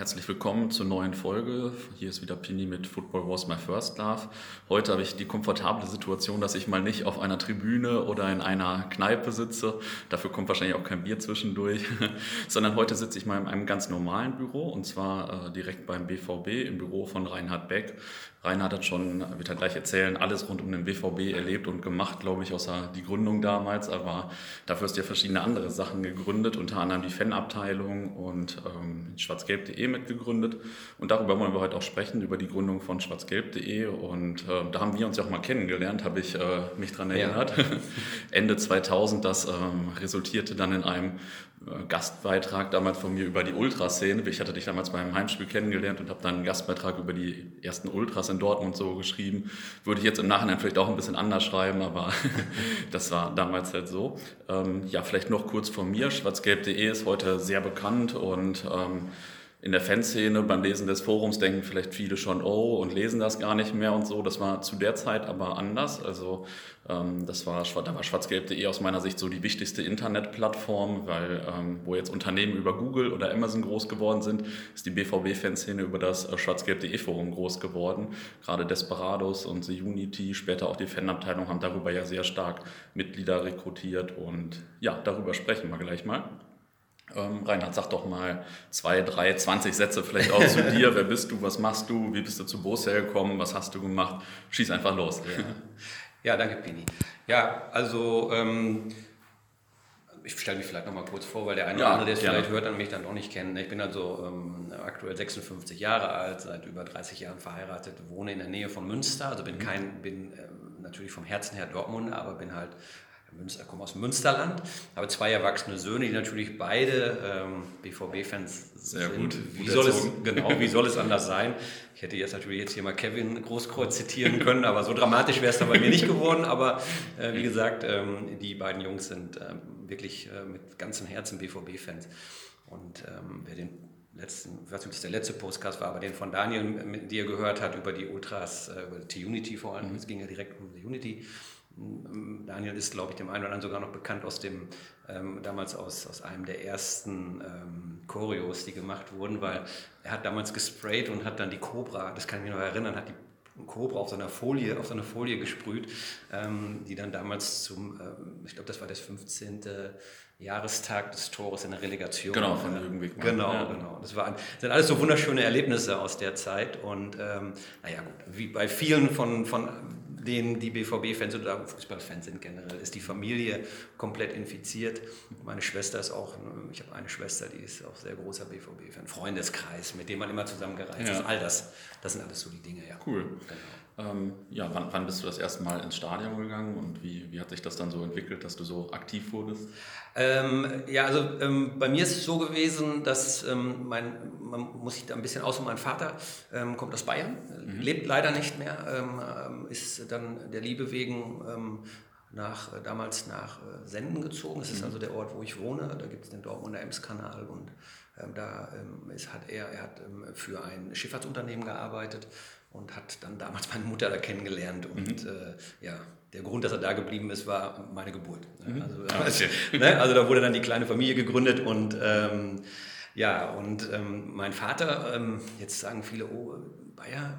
Herzlich willkommen zur neuen Folge. Hier ist wieder Pini mit Football Was My First Love. Heute habe ich die komfortable Situation, dass ich mal nicht auf einer Tribüne oder in einer Kneipe sitze. Dafür kommt wahrscheinlich auch kein Bier zwischendurch. Sondern heute sitze ich mal in einem ganz normalen Büro und zwar äh, direkt beim BVB im Büro von Reinhard Beck. Reinhard hat schon, wird er gleich erzählen, alles rund um den BVB erlebt und gemacht, glaube ich, außer die Gründung damals. Aber dafür hast du ja verschiedene andere Sachen gegründet, unter anderem die Fanabteilung und ähm, schwarzgelb.de mitgegründet. Und darüber wollen wir heute auch sprechen, über die Gründung von schwarzgelb.de. Und äh, da haben wir uns ja auch mal kennengelernt, habe ich äh, mich dran erinnert. Ja. Ende 2000, das ähm, resultierte dann in einem Gastbeitrag damals von mir über die Ultraszene. Ich hatte dich damals beim Heimspiel kennengelernt und habe dann einen Gastbeitrag über die ersten Ultras in Dortmund so geschrieben. Würde ich jetzt im Nachhinein vielleicht auch ein bisschen anders schreiben, aber das war damals halt so. Ähm, ja, vielleicht noch kurz von mir. Schwarzgelb.de ist heute sehr bekannt und ähm, in der Fanszene beim Lesen des Forums denken vielleicht viele schon, oh, und lesen das gar nicht mehr und so. Das war zu der Zeit aber anders. Also ähm, das war, da war schwarzgelb.de aus meiner Sicht so die wichtigste Internetplattform, weil ähm, wo jetzt Unternehmen über Google oder Amazon groß geworden sind, ist die BVB-Fanszene über das äh, schwarzgelb.de Forum groß geworden. Gerade Desperados und The Unity, später auch die Fanabteilung haben darüber ja sehr stark Mitglieder rekrutiert und ja, darüber sprechen wir gleich mal. Ähm, Reinhard, sag doch mal zwei, drei, 20 Sätze vielleicht auch zu dir. Wer bist du? Was machst du? Wie bist du zu Borussia gekommen? Was hast du gemacht? Schieß einfach los. Ja, ja danke, Pini. Ja, also ähm, ich stelle mich vielleicht noch mal kurz vor, weil der eine ja, oder andere, der es vielleicht hört, an mich dann noch nicht kennt. Ich bin also ähm, aktuell 56 Jahre alt, seit über 30 Jahren verheiratet, wohne in der Nähe von Münster, also bin mhm. kein, bin ähm, natürlich vom Herzen her Dortmund, aber bin halt Münster, komme aus Münsterland, habe zwei erwachsene Söhne, die natürlich beide ähm, BVB-Fans sind. Sehr gut. Wie soll, es, genau, wie soll es anders sein? Ich hätte jetzt natürlich jetzt hier mal Kevin Großkreuz zitieren können, aber so dramatisch wäre es dann bei mir nicht geworden. Aber äh, wie gesagt, ähm, die beiden Jungs sind ähm, wirklich äh, mit ganzem Herzen BVB-Fans. Und ähm, wer den letzten, ich weiß nicht, ob das der letzte Podcast war, aber den von Daniel, mit dir gehört hat, über die Ultras, äh, über die Unity vor allem, mhm. es ging ja direkt um die Unity Daniel ist, glaube ich, dem einen oder anderen sogar noch bekannt aus dem, ähm, damals aus, aus einem der ersten ähm, Choreos, die gemacht wurden, weil er hat damals gesprayt und hat dann die Cobra, das kann ich mich noch erinnern, hat die Cobra auf seiner Folie, auf seiner Folie gesprüht, ähm, die dann damals zum, ähm, ich glaube, das war das 15. Jahrestag des Tores in der Relegation. Genau, von Jürgen. Genau, ja. genau. Das, war, das sind alles so wunderschöne Erlebnisse aus der Zeit und ähm, naja gut, wie bei vielen von, von denen die BVB-Fans oder Fußballfans sind generell, ist die Familie komplett infiziert. Meine Schwester ist auch, ich habe eine Schwester, die ist auch sehr großer BVB-Fan, Freundeskreis, mit dem man immer zusammengereist ja. ist. All das, das sind alles so die Dinge, ja. Cool. Genau. Ähm, ja, wann, wann, bist du das erste Mal ins Stadion gegangen und wie, wie hat sich das dann so entwickelt, dass du so aktiv wurdest? Ähm, ja, also ähm, bei mir ist es so gewesen, dass ähm, mein, man muss sich da ein bisschen aus, mein Vater ähm, kommt aus Bayern, mhm. lebt leider nicht mehr, ähm, ist dann der Liebe wegen nach, äh, damals nach äh, Senden gezogen. Das ist mhm. also der Ort, wo ich wohne. Da gibt es den Dortmunder Ems-Kanal und da ist, hat er, er hat für ein Schifffahrtsunternehmen gearbeitet und hat dann damals meine Mutter da kennengelernt. Und mhm. äh, ja, der Grund, dass er da geblieben ist, war meine Geburt. Mhm. Also, okay. ne, also da wurde dann die kleine Familie gegründet und ähm, ja, und ähm, mein Vater, ähm, jetzt sagen viele, oh, Bayer,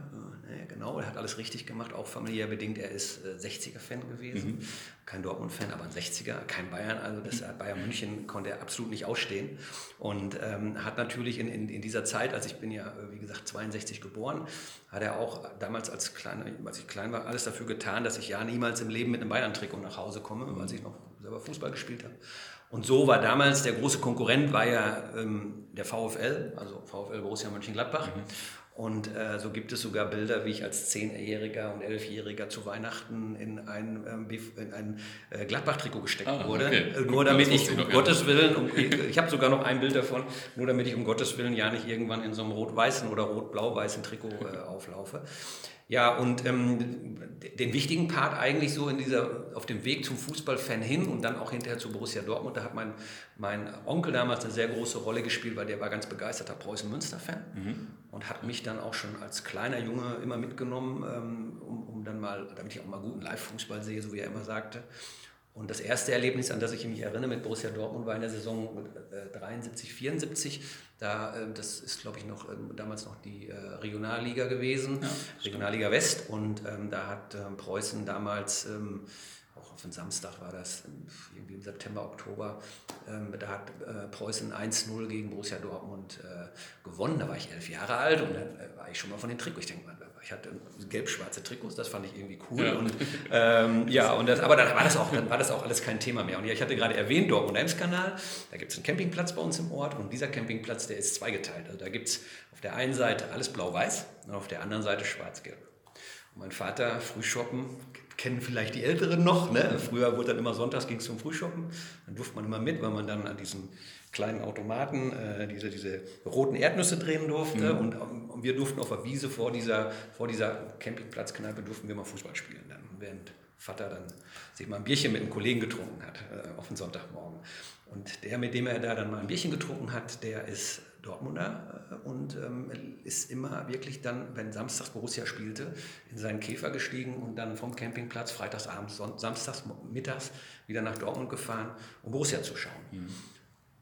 ja, genau, er hat alles richtig gemacht, auch familiär bedingt. Er ist äh, 60er-Fan gewesen, mhm. kein Dortmund-Fan, aber ein 60er, kein Bayern. Also das mhm. Bayern München konnte er absolut nicht ausstehen. Und ähm, hat natürlich in, in, in, dieser Zeit, als ich bin ja, wie gesagt, 62 geboren, hat er auch damals, als, klein, als ich klein war, alles dafür getan, dass ich ja niemals im Leben mit einem Bayern-Trikot nach Hause komme, mhm. weil ich noch selber Fußball gespielt habe. Und so war damals der große Konkurrent war ja ähm, der VfL, also VfL Borussia Mönchengladbach. Mhm. Und äh, so gibt es sogar Bilder, wie ich als Zehnjähriger und Elfjähriger zu Weihnachten in ein, ähm, in ein äh, Gladbach-Trikot gesteckt ah, wurde. Okay. Äh, nur damit ich, um noch, Gottes Willen, um, ich, ich habe sogar noch ein Bild davon, nur damit ich um Gottes Willen ja nicht irgendwann in so einem rot-weißen oder rot-blau-weißen Trikot äh, auflaufe. Ja, und ähm, den wichtigen Part eigentlich so in dieser, auf dem Weg zum Fußballfan hin und dann auch hinterher zu Borussia Dortmund, da hat mein, mein Onkel damals eine sehr große Rolle gespielt, weil der war ganz begeisterter Preußen-Münster-Fan mhm. und hat mich dann auch schon als kleiner Junge immer mitgenommen, ähm, um, um dann mal, damit ich auch mal guten Live-Fußball sehe, so wie er immer sagte. Und das erste Erlebnis, an das ich mich erinnere mit Borussia Dortmund, war in der Saison 73, 74. Da, äh, das ist, glaube ich, noch ähm, damals noch die äh, Regionalliga gewesen, ja, Regionalliga West. Und ähm, da hat ähm, Preußen damals ähm, auf den Samstag war das, irgendwie im September, Oktober, ähm, da hat äh, Preußen 1-0 gegen Borussia Dortmund äh, gewonnen. Da war ich elf Jahre alt und dann äh, war ich schon mal von den Trikots. Ich denke mal, ich hatte gelb-schwarze Trikots, das fand ich irgendwie cool. Ja. Und, ähm, ja, und das, aber dann war, das auch, dann war das auch alles kein Thema mehr. Und ja, ich hatte gerade erwähnt, Dortmund-Ems-Kanal, da gibt es einen Campingplatz bei uns im Ort und dieser Campingplatz, der ist zweigeteilt. Also da gibt es auf der einen Seite alles blau-weiß und auf der anderen Seite schwarz-gelb. Mein Vater, Frühshoppen, kennen vielleicht die Älteren noch. Ne? Früher wurde dann immer sonntags ging es zum Frühshoppen. Dann durfte man immer mit, weil man dann an diesem kleinen Automaten äh, diese, diese roten Erdnüsse drehen durfte. Mhm. Und, und, wir durften auf der Wiese vor dieser, vor dieser Campingplatzkneipe durften wir mal Fußball spielen. Dann, während Vater dann sich mal ein Bierchen mit einem Kollegen getrunken hat äh, auf den Sonntagmorgen. Und der, mit dem er da dann mal ein Bierchen getrunken hat, der ist Dortmunder äh, und ähm, ist immer wirklich dann, wenn samstags Borussia spielte, in seinen Käfer gestiegen und dann vom Campingplatz freitagsabends, samstags mittags wieder nach Dortmund gefahren, um Borussia zu schauen. Mhm.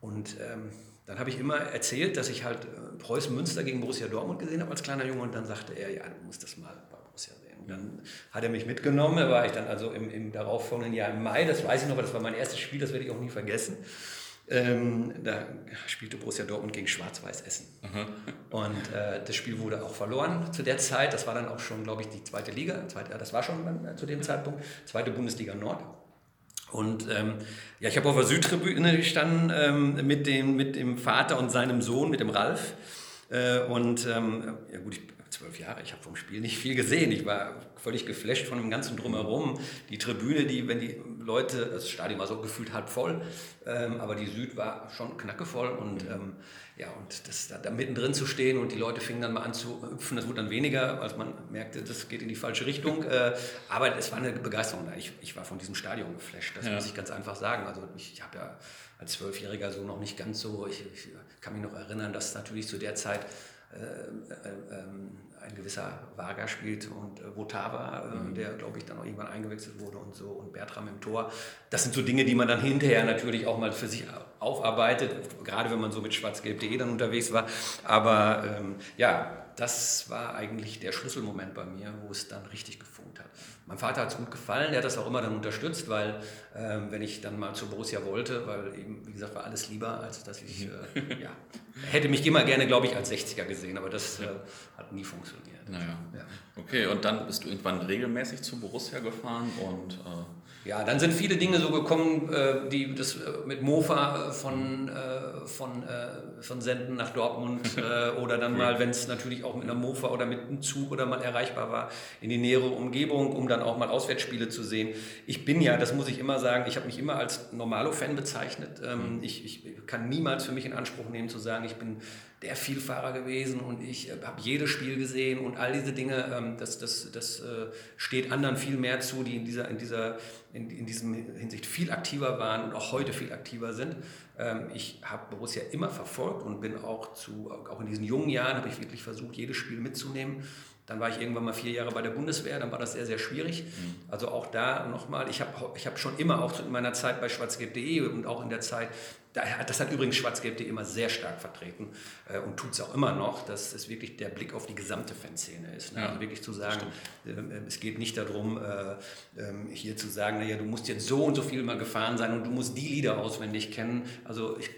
Und ähm, dann habe ich immer erzählt, dass ich halt äh, Preußen Münster gegen Borussia Dortmund gesehen habe als kleiner Junge und dann sagte er, ja, du musst das mal bei Borussia sehen. Und dann hat er mich mitgenommen, da war ich dann also im, im darauffolgenden Jahr im Mai, das weiß ich noch, weil das war mein erstes Spiel, das werde ich auch nie vergessen. Ähm, da spielte Borussia Dortmund gegen Schwarz-Weiß Essen. Mhm. Und äh, das Spiel wurde auch verloren zu der Zeit. Das war dann auch schon, glaube ich, die zweite Liga. Zweite, das war schon dann, äh, zu dem Zeitpunkt. Zweite Bundesliga Nord. Und ähm, ja, ich habe auf der Südtribüne gestanden ähm, mit, dem, mit dem Vater und seinem Sohn, mit dem Ralf. Äh, und ähm, ja gut, ich zwölf Jahre, ich habe vom Spiel nicht viel gesehen. Ich war völlig geflasht von dem ganzen Drumherum. Die Tribüne, die, wenn die Leute, das Stadion war so gefühlt halb voll, ähm, aber die Süd war schon knackevoll und ähm, ja, und das, da, da, mittendrin zu stehen und die Leute fingen dann mal an zu hüpfen, das wurde dann weniger, als man merkte, das geht in die falsche Richtung. äh, aber es war eine Begeisterung da. Ich, ich war von diesem Stadion geflasht, das ja. muss ich ganz einfach sagen. Also ich, ich habe ja als Zwölfjähriger so noch nicht ganz so, ich, ich kann mich noch erinnern, dass natürlich zu der Zeit ein gewisser Varga spielt und äh, Votava, mhm. der glaube ich dann auch irgendwann eingewechselt wurde und so und Bertram im Tor. Das sind so Dinge, die man dann hinterher natürlich auch mal für sich aufarbeitet, gerade wenn man so mit schwarzgelb.de dann unterwegs war. Aber ähm, ja, das war eigentlich der Schlüsselmoment bei mir, wo es dann richtig gefunkt hat. Mein Vater hat es gut gefallen, der hat das auch immer dann unterstützt, weil ähm, wenn ich dann mal zu Borussia wollte, weil eben, wie gesagt, war alles lieber, als dass ich, äh, ja, hätte mich immer gerne, glaube ich, als 60er gesehen, aber das äh, hat nie funktioniert. Naja. Ja. Okay, und dann bist du irgendwann regelmäßig zu Borussia gefahren und... Äh ja, dann sind viele Dinge so gekommen, äh, die das äh, mit Mofa äh, von, von, von Senden nach Dortmund oder dann mal, wenn es natürlich auch mit einer Mofa oder mit einem Zug oder mal erreichbar war, in die nähere Umgebung, um dann auch mal Auswärtsspiele zu sehen. Ich bin ja, das muss ich immer sagen, ich habe mich immer als Normalo-Fan bezeichnet. Ähm, mhm. Ich, ich kann niemals für mich in Anspruch nehmen zu sagen, ich bin der Vielfahrer gewesen und ich äh, habe jedes Spiel gesehen und all diese Dinge, ähm, das, das, das äh, steht anderen viel mehr zu, die in dieser, in dieser in, in diesem Hinsicht viel aktiver waren und auch heute viel aktiver sind. Ähm, ich habe Borussia immer verfolgt und bin auch zu, auch in diesen jungen Jahren habe ich wirklich versucht, jedes Spiel mitzunehmen. Dann war ich irgendwann mal vier Jahre bei der Bundeswehr, dann war das sehr, sehr schwierig. Mhm. Also auch da nochmal, ich habe ich hab schon immer, auch in meiner Zeit bei schwarzgelb.de und auch in der Zeit das hat übrigens Schwarzgelb.de immer sehr stark vertreten äh, und tut es auch immer noch, dass es wirklich der Blick auf die gesamte Fanszene ist. Ne? Ja, also wirklich zu sagen, äh, es geht nicht darum, äh, äh, hier zu sagen, naja, du musst jetzt so und so viel mal gefahren sein und du musst die Lieder auswendig kennen. Also ich,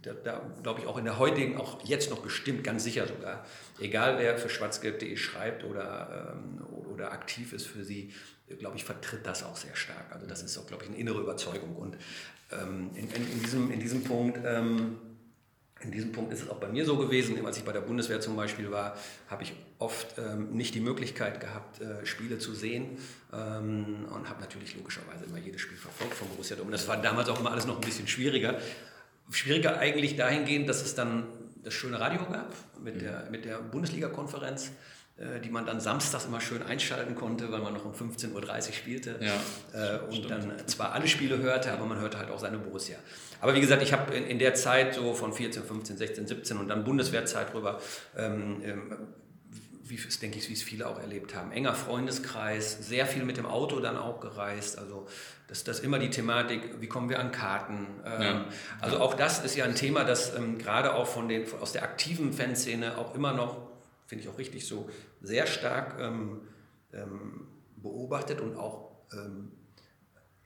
da, da glaube ich auch in der heutigen, auch jetzt noch bestimmt, ganz sicher sogar, egal wer für schwarzgelb.de schreibt oder, ähm, oder aktiv ist für sie, glaube ich, vertritt das auch sehr stark. Also das ist auch, glaube ich, eine innere Überzeugung. Und ähm, in, in, in, diesem, in diesem Punkt ähm, in diesem Punkt ist es auch bei mir so gewesen, als ich bei der Bundeswehr zum Beispiel war, habe ich oft ähm, nicht die Möglichkeit gehabt, äh, Spiele zu sehen ähm, und habe natürlich logischerweise immer jedes Spiel verfolgt von Borussia Dortmund. Das war damals auch immer alles noch ein bisschen schwieriger. Schwieriger eigentlich dahingehend, dass es dann das schöne Radio gab mit mhm. der, mit der Bundesliga-Konferenz. Äh, die man dann samstags immer schön einschalten konnte, weil man noch um 15.30 Uhr spielte ja, äh, und stimmt. dann zwar alle Spiele hörte, aber man hörte halt auch seine Borussia. Aber wie gesagt, ich habe in, in, der Zeit so von 14, 15, 16, 17 und dann Bundeswehrzeit rüber ähm, ähm, wie es denke ich, wie es viele auch erlebt haben. Enger Freundeskreis, sehr viel mit dem Auto dann auch gereist. Also das, das immer die Thematik, wie kommen wir an Karten. Ähm, ja. Also auch das ist ja ein Thema, das ähm, gerade auch von den, aus der aktiven Fanszene auch immer noch, finde ich auch richtig so, sehr stark ähm, ähm beobachtet und auch ähm,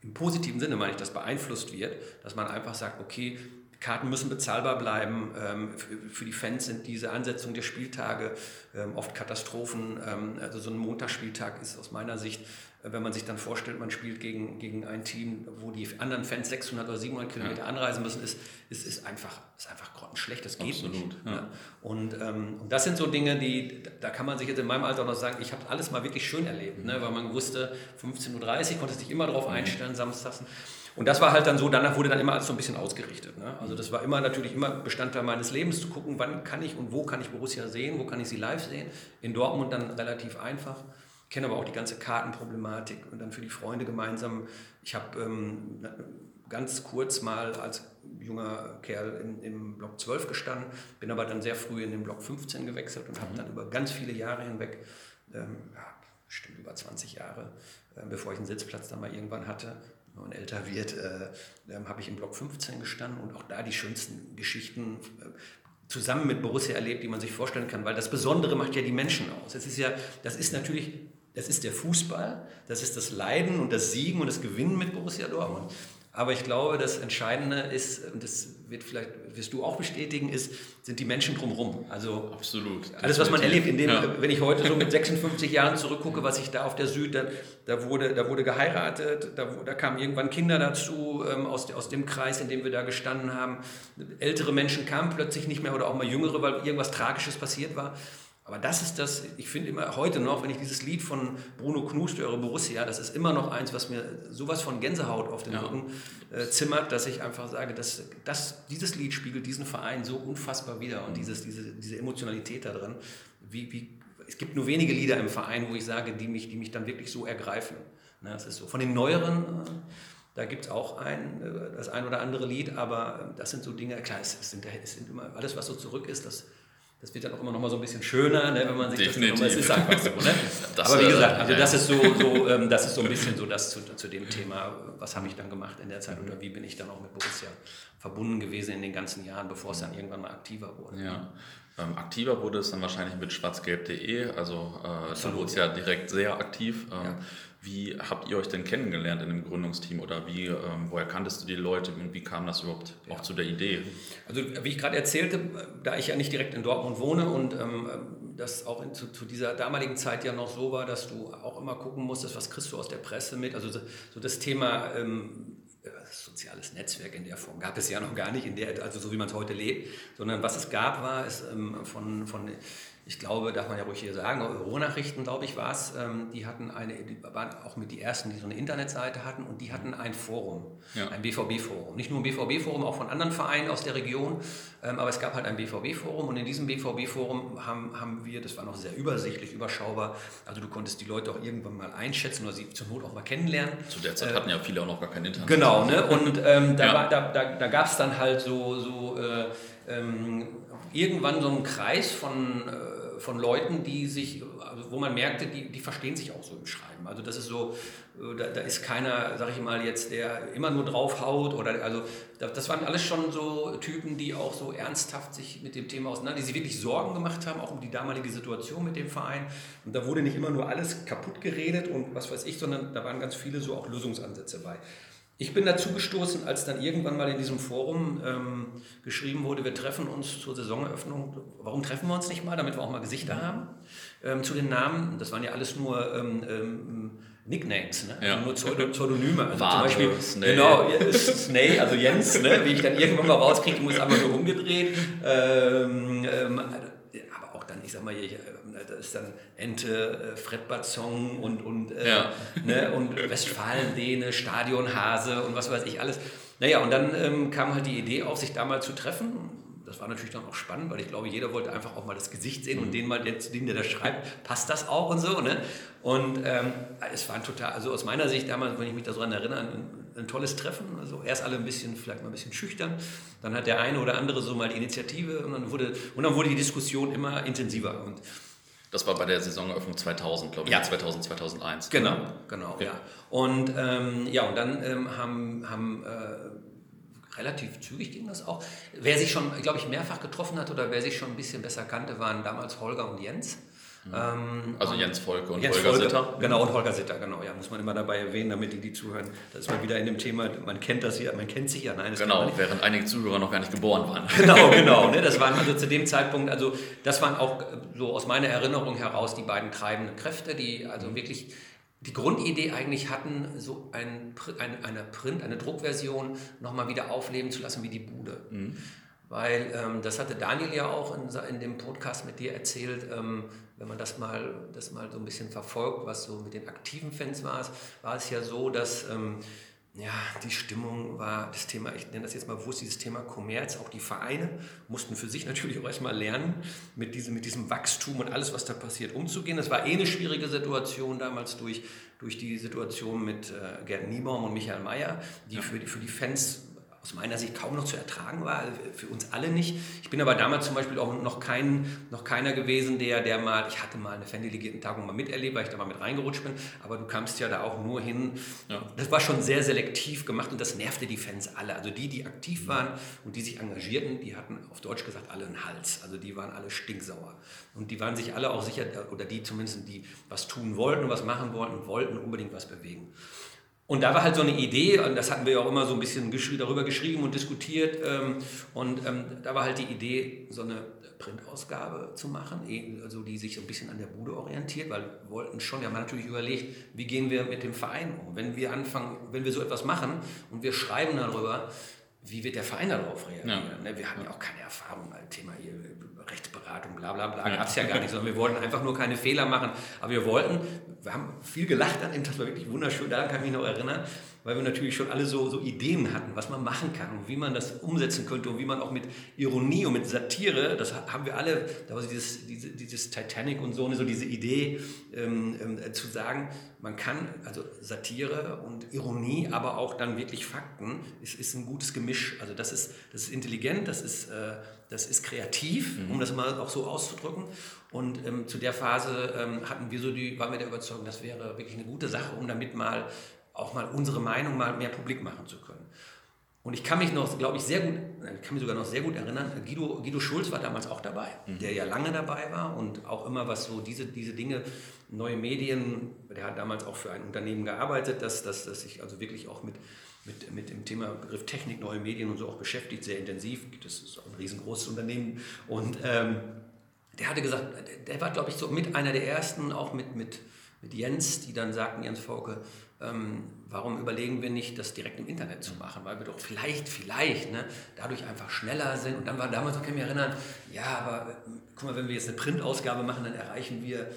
im positiven Sinne, meine ich, das beeinflusst wird, dass man einfach sagt, okay, Karten müssen bezahlbar bleiben. Ähm, für die Fans sind diese Ansetzung der Spieltage ähm, oft Katastrophen. Ähm, also so ein Montagsspieltag ist aus meiner Sicht, wenn man sich dann vorstellt, man spielt gegen, gegen ein Team, wo die anderen Fans 600 oder 700 Kilometer ja. anreisen müssen, ist, ist, ist, einfach, ist einfach grottenschlecht. Das geht Absolut, nicht. Ja. Und, ähm, und das sind so Dinge, die, da kann man sich jetzt in meinem Alter noch sagen, ich habe alles mal wirklich schön erlebt, ne? weil man wusste, 15.30 Uhr konnte sich immer darauf mhm. einstellen, samstags. Und das war halt dann so, danach wurde dann immer alles so ein bisschen ausgerichtet. Ne? Also das war immer natürlich immer Bestandteil meines Lebens zu gucken, wann kann ich und wo kann ich Borussia sehen, wo kann ich sie live sehen. In Dortmund dann relativ einfach. Ich kenne aber auch die ganze Kartenproblematik und dann für die Freunde gemeinsam. Ich habe ähm, ganz kurz mal als junger Kerl in, im Block 12 gestanden, bin aber dann sehr früh in den Block 15 gewechselt und habe mhm. dann über ganz viele Jahre hinweg, ähm, ja, bestimmt über 20 Jahre, äh, bevor ich einen Sitzplatz dann mal irgendwann hatte, und älter wird, äh, habe ich im Block 15 gestanden und auch da die schönsten Geschichten äh, zusammen mit Borussia erlebt, die man sich vorstellen kann, weil das Besondere macht ja die Menschen aus. Das ist ja, das ist natürlich, das ist der Fußball, das ist das Leiden und das Siegen und das Gewinnen mit Borussia Dortmund. Aber ich glaube, das Entscheidende ist, und das wird vielleicht, wirst du auch bestätigen, ist, sind die Menschen drumherum. Also Absolut. Alles, was man erlebt, in dem, ja. wenn ich heute so mit 56 Jahren zurückgucke, was ich da auf der Süd, da, da wurde, da wurde geheiratet, da, da kamen irgendwann Kinder dazu ähm, aus, aus dem Kreis, in dem wir da gestanden haben. Ältere Menschen kamen plötzlich nicht mehr oder auch mal jüngere, weil irgendwas Tragisches passiert war. Aber das ist das, ich finde immer heute noch, wenn ich dieses Lied von Bruno Knust höre, Borussia, das ist immer noch eins, was mir sowas von Gänsehaut auf den ja. Rücken äh, zimmert, dass ich einfach sage, dass, dass dieses Lied spiegelt diesen Verein so unfassbar wieder und dieses, diese, diese Emotionalität da drin. Wie, wie, es gibt nur wenige Lieder im Verein, wo ich sage, die mich, die mich dann wirklich so ergreifen. Ne, das ist so. Von den neueren, äh, da gibt es auch ein, äh, das ein oder andere Lied, aber äh, das sind so Dinge, klar, es, es, sind, es sind immer alles, was so zurück ist, das das wird dann auch immer noch mal so ein bisschen schöner, ne, wenn man sich Definitiv. das ist einfach so. Ne? Aber wie gesagt, also das ist so, so ähm, das ist so ein bisschen so das zu, zu dem Thema, was habe ich dann gemacht in der Zeit oder wie bin ich dann auch mit Borussia verbunden gewesen in den ganzen Jahren, bevor es dann irgendwann mal aktiver wurde. Ja. Ähm, aktiver wurde es dann wahrscheinlich mit schwarzgelb.de, also äh, da wurde es ja direkt sehr aktiv. Ähm, ja. Wie habt ihr euch denn kennengelernt in dem Gründungsteam oder wie, ähm, woher kanntest du die Leute und wie kam das überhaupt auch zu der Idee? Also wie ich gerade erzählte, da ich ja nicht direkt in Dortmund wohne und ähm, das auch in, zu, zu, dieser damaligen Zeit ja noch so war, dass du auch immer gucken musstest, was kriegst du aus der Presse mit. Also so das Thema ähm, soziales Netzwerk in der Form gab es ja noch gar nicht, in der, also so wie man es heute lebt, sondern was es gab, war es ähm, von, von ich glaube, darf man ja ruhig hier sagen, Euro-Nachrichten, glaube ich, war es, ähm, die hatten eine, die waren auch mit die ersten, die so eine Internetseite hatten und die hatten ein Forum, ja. ein BVB-Forum. Nicht nur ein BVB-Forum, auch von anderen Vereinen aus der Region, ähm, aber es gab halt ein BVB-Forum und in diesem BVB-Forum haben, haben wir, das war noch sehr übersichtlich, überschaubar, also du konntest die Leute auch irgendwann mal einschätzen oder sie zur Not auch mal kennenlernen. Zu der Zeit äh, hatten ja viele auch noch gar kein Internet. Genau, ne? und ähm, da, ja. da, da, da gab es dann halt so, so äh, ähm, irgendwann so einen Kreis von... Äh, von Leuten, die sich, also wo man merkte, die, die verstehen sich auch so im Schreiben. Also das ist so, äh, da, da ist keiner, sag ich mal jetzt, der immer nur draufhaut oder also das waren alles schon so Typen, die auch so ernsthaft sich mit dem Thema auseinander, die sich wirklich Sorgen gemacht haben, auch um die damalige Situation mit dem Verein. Und da wurde nicht immer nur alles kaputt geredet und was weiß ich, sondern da waren ganz viele so auch Lösungsansätze bei. Ich bin dazu gestoßen, als dann irgendwann mal in diesem Forum ähm, geschrieben wurde, wir treffen uns zur Saisoneröffnung. Warum treffen wir uns nicht mal, damit wir auch mal Gesichter haben? Ähm, zu den Namen, das waren ja alles nur ähm, ähm Nicknames, ne? ja. also nur Pseudonyme. Also Warte, zum Beispiel, Snay. Genau, Snay, also Jens, ne? wie ich dann irgendwann mal rauskriege, muss einfach nur umgedreht. Ähm, ähm, aber auch dann, ich sag mal, ich, da ist dann Ente, äh, Fredbatzong und, und, äh, ja. ne, und Westfalen-Däne, Stadionhase und was weiß ich alles. Naja, und dann ähm, kam halt die Idee auf, sich da mal zu treffen. Das war natürlich dann auch spannend, weil ich glaube, jeder wollte einfach auch mal das Gesicht sehen mhm. und den mal, jetzt, den der da schreibt, passt das auch und so. Ne? Und ähm, es war ein total, also aus meiner Sicht damals, wenn ich mich daran erinnere, ein, tolles Treffen. Also erst alle ein bisschen, vielleicht mal ein bisschen schüchtern. Dann hat der eine oder andere so mal die Initiative und dann wurde, und dann wurde die Diskussion immer intensiver. Und Das war bei der Saisoneröffnung 2000, glaube ich, Ja. 2000, 2001. Genau, genau, Okay. ja. Und ähm, ja, und dann ähm, haben, haben äh, relativ zügig ging das auch. Wer sich schon, glaube ich, mehrfach getroffen hat oder wer sich schon ein bisschen besser kannte, waren damals Holger und Jens. Ähm, Also Jens Volke und Jens Holger Volker, Sitter. Genau, und Holger Sitter, genau. Ja, muss man immer dabei erwähnen, damit die, die zuhören. Da ist man wieder in dem Thema, man kennt das hier, man kennt sich ja. Nein, Genau, während einige Zuhörer noch gar nicht geboren waren. Genau, genau. Ne? Das waren also zu dem Zeitpunkt, also das waren auch äh, so aus meiner Erinnerung heraus die beiden treibenden Kräfte, die also wirklich die Grundidee eigentlich hatten, so ein, ein, eine Print, eine Druckversion nochmal wieder aufleben zu lassen wie die Bude. Weil ähm, das hatte Daniel ja auch in, in dem Podcast mit dir erzählt, ähm, wenn man das mal, das mal so ein bisschen verfolgt, was so mit den aktiven Fans war, war es ja so, dass ähm, ja, die Stimmung war das Thema, ich nenne das jetzt mal bewusst, dieses Thema Kommerz, auch die Vereine mussten für sich natürlich auch erstmal lernen, mit diesem, mit diesem Wachstum und alles, was da passiert, umzugehen. Das war eh eine schwierige Situation damals durch, durch die Situation mit äh, Gerd Niebaum und Michael Mayer, die, für, die für die Fans aus meiner Sicht kaum noch zu ertragen war, also für uns alle nicht. Ich bin aber damals zum Beispiel auch noch, kein, noch keiner gewesen, der, der mal, ich hatte mal eine Fandelegierten-Tagung mal miterlebt, weil ich da mal mit reingerutscht bin, aber du kamst ja da auch nur hin. Ja. Das war schon sehr selektiv gemacht und das nervte die Fans alle. Also die, die aktiv waren und die sich engagierten, die hatten auf Deutsch gesagt alle einen Hals. Also die waren alle stinksauer. Und die waren sich alle auch sicher, oder die zumindest, die was tun wollten und was machen wollten wollten unbedingt was bewegen. Und da war halt so eine Idee, und das hatten wir ja auch immer so ein bisschen geschri darüber geschrieben und diskutiert. Ähm, und ähm, da war halt die Idee, so eine Printausgabe zu machen, eh, also die sich so ein bisschen an der Bude orientiert, weil wir wollten schon, wir haben natürlich überlegt, wie gehen wir mit dem Verein um? Wenn wir anfangen, wenn wir so etwas machen und wir schreiben darüber, wie wird der Verein darauf reagieren? Ja. Ne, Wir hatten ja auch keine Erfahrung beim Thema hier, Rechtsberatung, bla bla bla, Ja. gab es ja gar nicht, sondern wir wollten einfach nur keine Fehler machen. Aber wir wollten, wir haben viel gelacht an dem Tag, das war wirklich wunderschön, daran kann ich mich noch erinnern, weil wir natürlich schon alle so, so Ideen hatten, was man machen kann und wie man das umsetzen könnte und wie man auch mit Ironie und mit Satire, das haben wir alle, da war so dieses, diese, dieses Titanic und so, so diese Idee ähm, ähm, zu sagen, man kann, also Satire und Ironie, aber auch dann wirklich Fakten, ist, ist ein gutes Gemisch. Also das ist, das ist intelligent, das ist, äh, das ist kreativ, um das mal auch so auszudrücken. Und ähm, zu der Phase ähm, hatten wir so die, waren wir der Überzeugung, das wäre wirklich eine gute Sache, um damit mal auch mal unsere Meinung mal mehr publik machen zu können. Und ich kann mich noch, glaube ich, sehr gut, ich kann mich sogar noch sehr gut erinnern, Guido, Guido Schulz war damals auch dabei, der ja lange dabei war und auch immer was so diese, diese Dinge, neue Medien, der hat damals auch für ein Unternehmen gearbeitet, das, das, das sich also wirklich auch mit, mit, mit dem Thema Begriff Technik, neue Medien und so auch beschäftigt, sehr intensiv. Das ist auch ein riesengroßes Unternehmen. Und ähm, der hatte gesagt, der war, glaube ich, so mit einer der ersten, auch mit, mit, mit Jens, die dann sagten, Jens Fauke, ähm, warum überlegen wir nicht, das direkt im Internet zu machen, weil wir doch vielleicht, vielleicht, ne, dadurch einfach schneller sind. Und dann war damals, ich kann mich erinnern, ja, aber äh, guck mal, wenn wir jetzt eine Printausgabe machen, dann erreichen wir,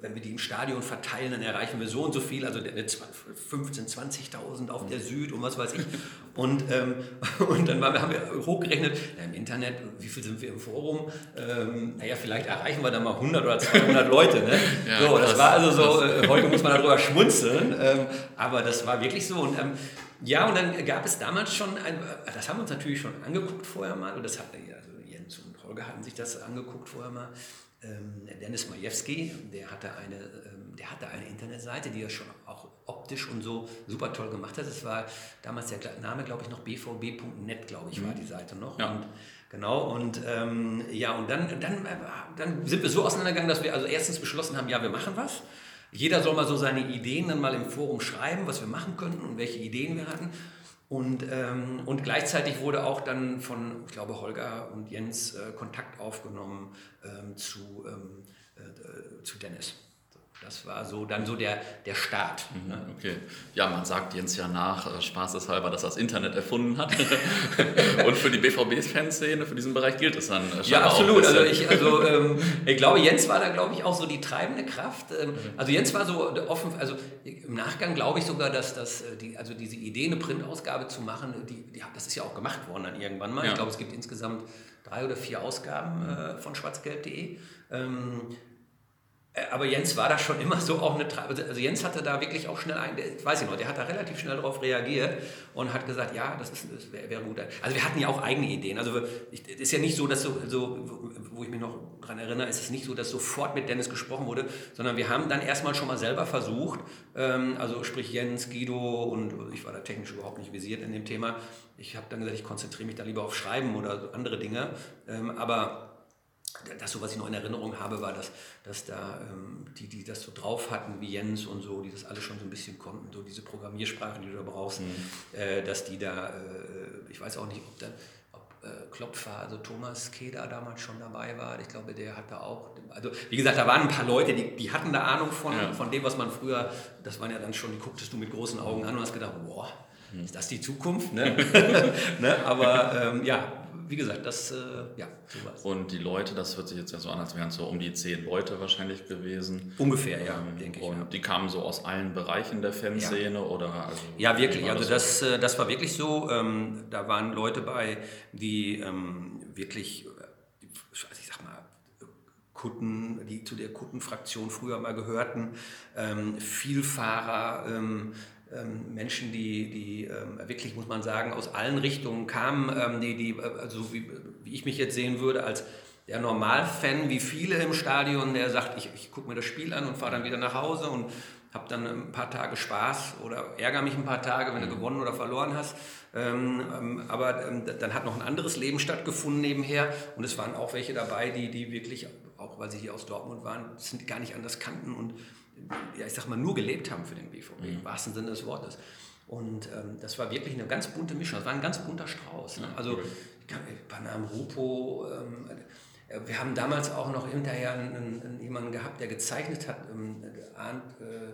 wenn wir die im Stadion verteilen, dann erreichen wir so und so viel, also der- der 15.000, 20.000 auf der Süd und was weiß ich. Und, ähm, und dann wir, haben wir hochgerechnet, na, im Internet, wie viel sind wir im Forum? Ähm, naja, vielleicht erreichen wir da mal 100 oder 200 Leute. Ne? Ja, so, das krass, war also so, äh, heute muss man darüber schmunzeln, ähm, aber das war wirklich so. Und ähm, ja, und dann gab es damals schon, ein, das haben wir uns natürlich schon angeguckt vorher mal, und das hat, also Jens und Holger hatten sich das angeguckt vorher mal. Ähm, Dennis Majewski, der hatte, eine, ähm, der hatte eine Internetseite, die er schon auch optisch und so super toll gemacht hat. Das war damals der Name, glaube ich, noch bvb.net, glaube ich, war die Seite noch. Ja. Und, genau, und ähm, ja, und dann, dann, äh, dann sind wir so auseinandergegangen, dass wir also erstens beschlossen haben, ja, wir machen was. Jeder soll mal so seine Ideen dann mal im Forum schreiben, was wir machen könnten und welche Ideen wir hatten. Und, ähm, und gleichzeitig wurde auch dann von, ich glaube, Holger und Jens äh, Kontakt aufgenommen ähm, zu, ähm, äh, äh, zu Dennis. Das war so dann so der, der Start. Ne? Okay. Ja, man sagt Jens ja nach, äh, spaßeshalber, dass er das Internet erfunden hat. Und für die BVB-Fanszene, für diesen Bereich gilt es dann äh, Ja, absolut. Also ich, also ähm, ich glaube, Jens war da, glaube ich, auch so die treibende Kraft. Ähm, also Jens war so offen, also im Nachgang glaube ich sogar, dass das, äh, die, also diese Idee, eine Printausgabe zu machen, die, die, das ist ja auch gemacht worden dann irgendwann mal. Ja. Ich glaube, es gibt insgesamt drei oder vier Ausgaben äh, von schwarzgelb.de. Ähm, aber Jens war da schon immer so auch eine, also, also Jens hatte da wirklich auch schnell ein, ich weiß ich noch, der hat da relativ schnell darauf reagiert und hat gesagt, ja, das, das wäre wär gut. Also wir hatten ja auch eigene Ideen. Also es ist ja nicht so, dass so, so, wo ich mich noch dran erinnere, ist es nicht so, dass sofort mit Dennis gesprochen wurde, sondern wir haben dann erstmal schon mal selber versucht, ähm, also sprich Jens, Guido und ich war da technisch überhaupt nicht visiert in dem Thema. Ich habe dann gesagt, ich konzentriere mich da lieber auf Schreiben oder andere Dinge. Ähm, aber das, so was ich noch in Erinnerung habe, war, dass, dass da ähm, die, die das so drauf hatten, wie Jens und so, die das alle schon so ein bisschen konnten, so diese Programmiersprachen, die du da brauchst, mhm. äh, dass die da, äh, ich weiß auch nicht, ob dann ob, äh, Klopfer, also Thomas Keda damals schon dabei war. Ich glaube, der hat da auch, also wie gesagt, da waren ein paar Leute, die, die hatten da Ahnung von, ja. von dem, was man früher, das waren ja dann schon, die gucktest du mit großen Augen an und hast gedacht, boah, mhm. ist das die Zukunft? Ne? ne? Aber ähm, ja, wie gesagt, das, äh, ja, sowas. Und die Leute, das hört sich jetzt ja so an, als wären es so um die zehn Leute wahrscheinlich gewesen. Ungefähr, ja, ähm, denke ich. Und ja. die kamen so aus allen Bereichen der Fanszene ja. oder? Also, ja, wirklich. Also das, das, das war wirklich so. Ähm, da waren Leute bei, die ähm, wirklich, also ich sag mal, Kutten, die zu der Kuttenfraktion früher mal gehörten, ähm, Vielfahrer, ähm, Menschen, die, die ähm, wirklich, muss man sagen, aus allen Richtungen kamen, ähm, die, die, also wie, wie ich mich jetzt sehen würde, als der Normalfan, wie viele im Stadion, der sagt, ich, ich gucke mir das Spiel an und fahre dann wieder nach Hause und habe dann ein paar Tage Spaß oder ärgere mich ein paar Tage, wenn du mhm. gewonnen oder verloren hast. Ähm, aber ähm, dann hat noch ein anderes Leben stattgefunden nebenher und es waren auch welche dabei, die, die wirklich, auch weil sie hier aus Dortmund waren, sind gar nicht anders kannten und ja, ich sag mal, nur gelebt haben für den BVB, mhm. im wahrsten Sinne des Wortes. Und ähm, das war wirklich eine ganz bunte Mischung, das war ein ganz bunter Strauß. Ne? Also Panam Rupo, ähm, äh, wir haben damals auch noch hinterher einen, einen, jemanden gehabt, der gezeichnet hat, ähm, der Arndt, äh,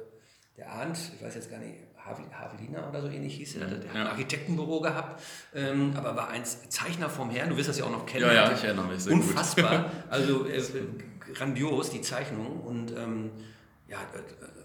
der Arndt, ich weiß jetzt gar nicht, Havelina oder so ähnlich hieß er, der hat ein Architektenbüro gehabt, ähm, aber war ein Zeichner vom Herrn, du wirst das ja auch noch kennen. Ja, ja, ich erinnere mich sehr Unfassbar, also äh, grandios, die Zeichnung und ähm, ja, äh,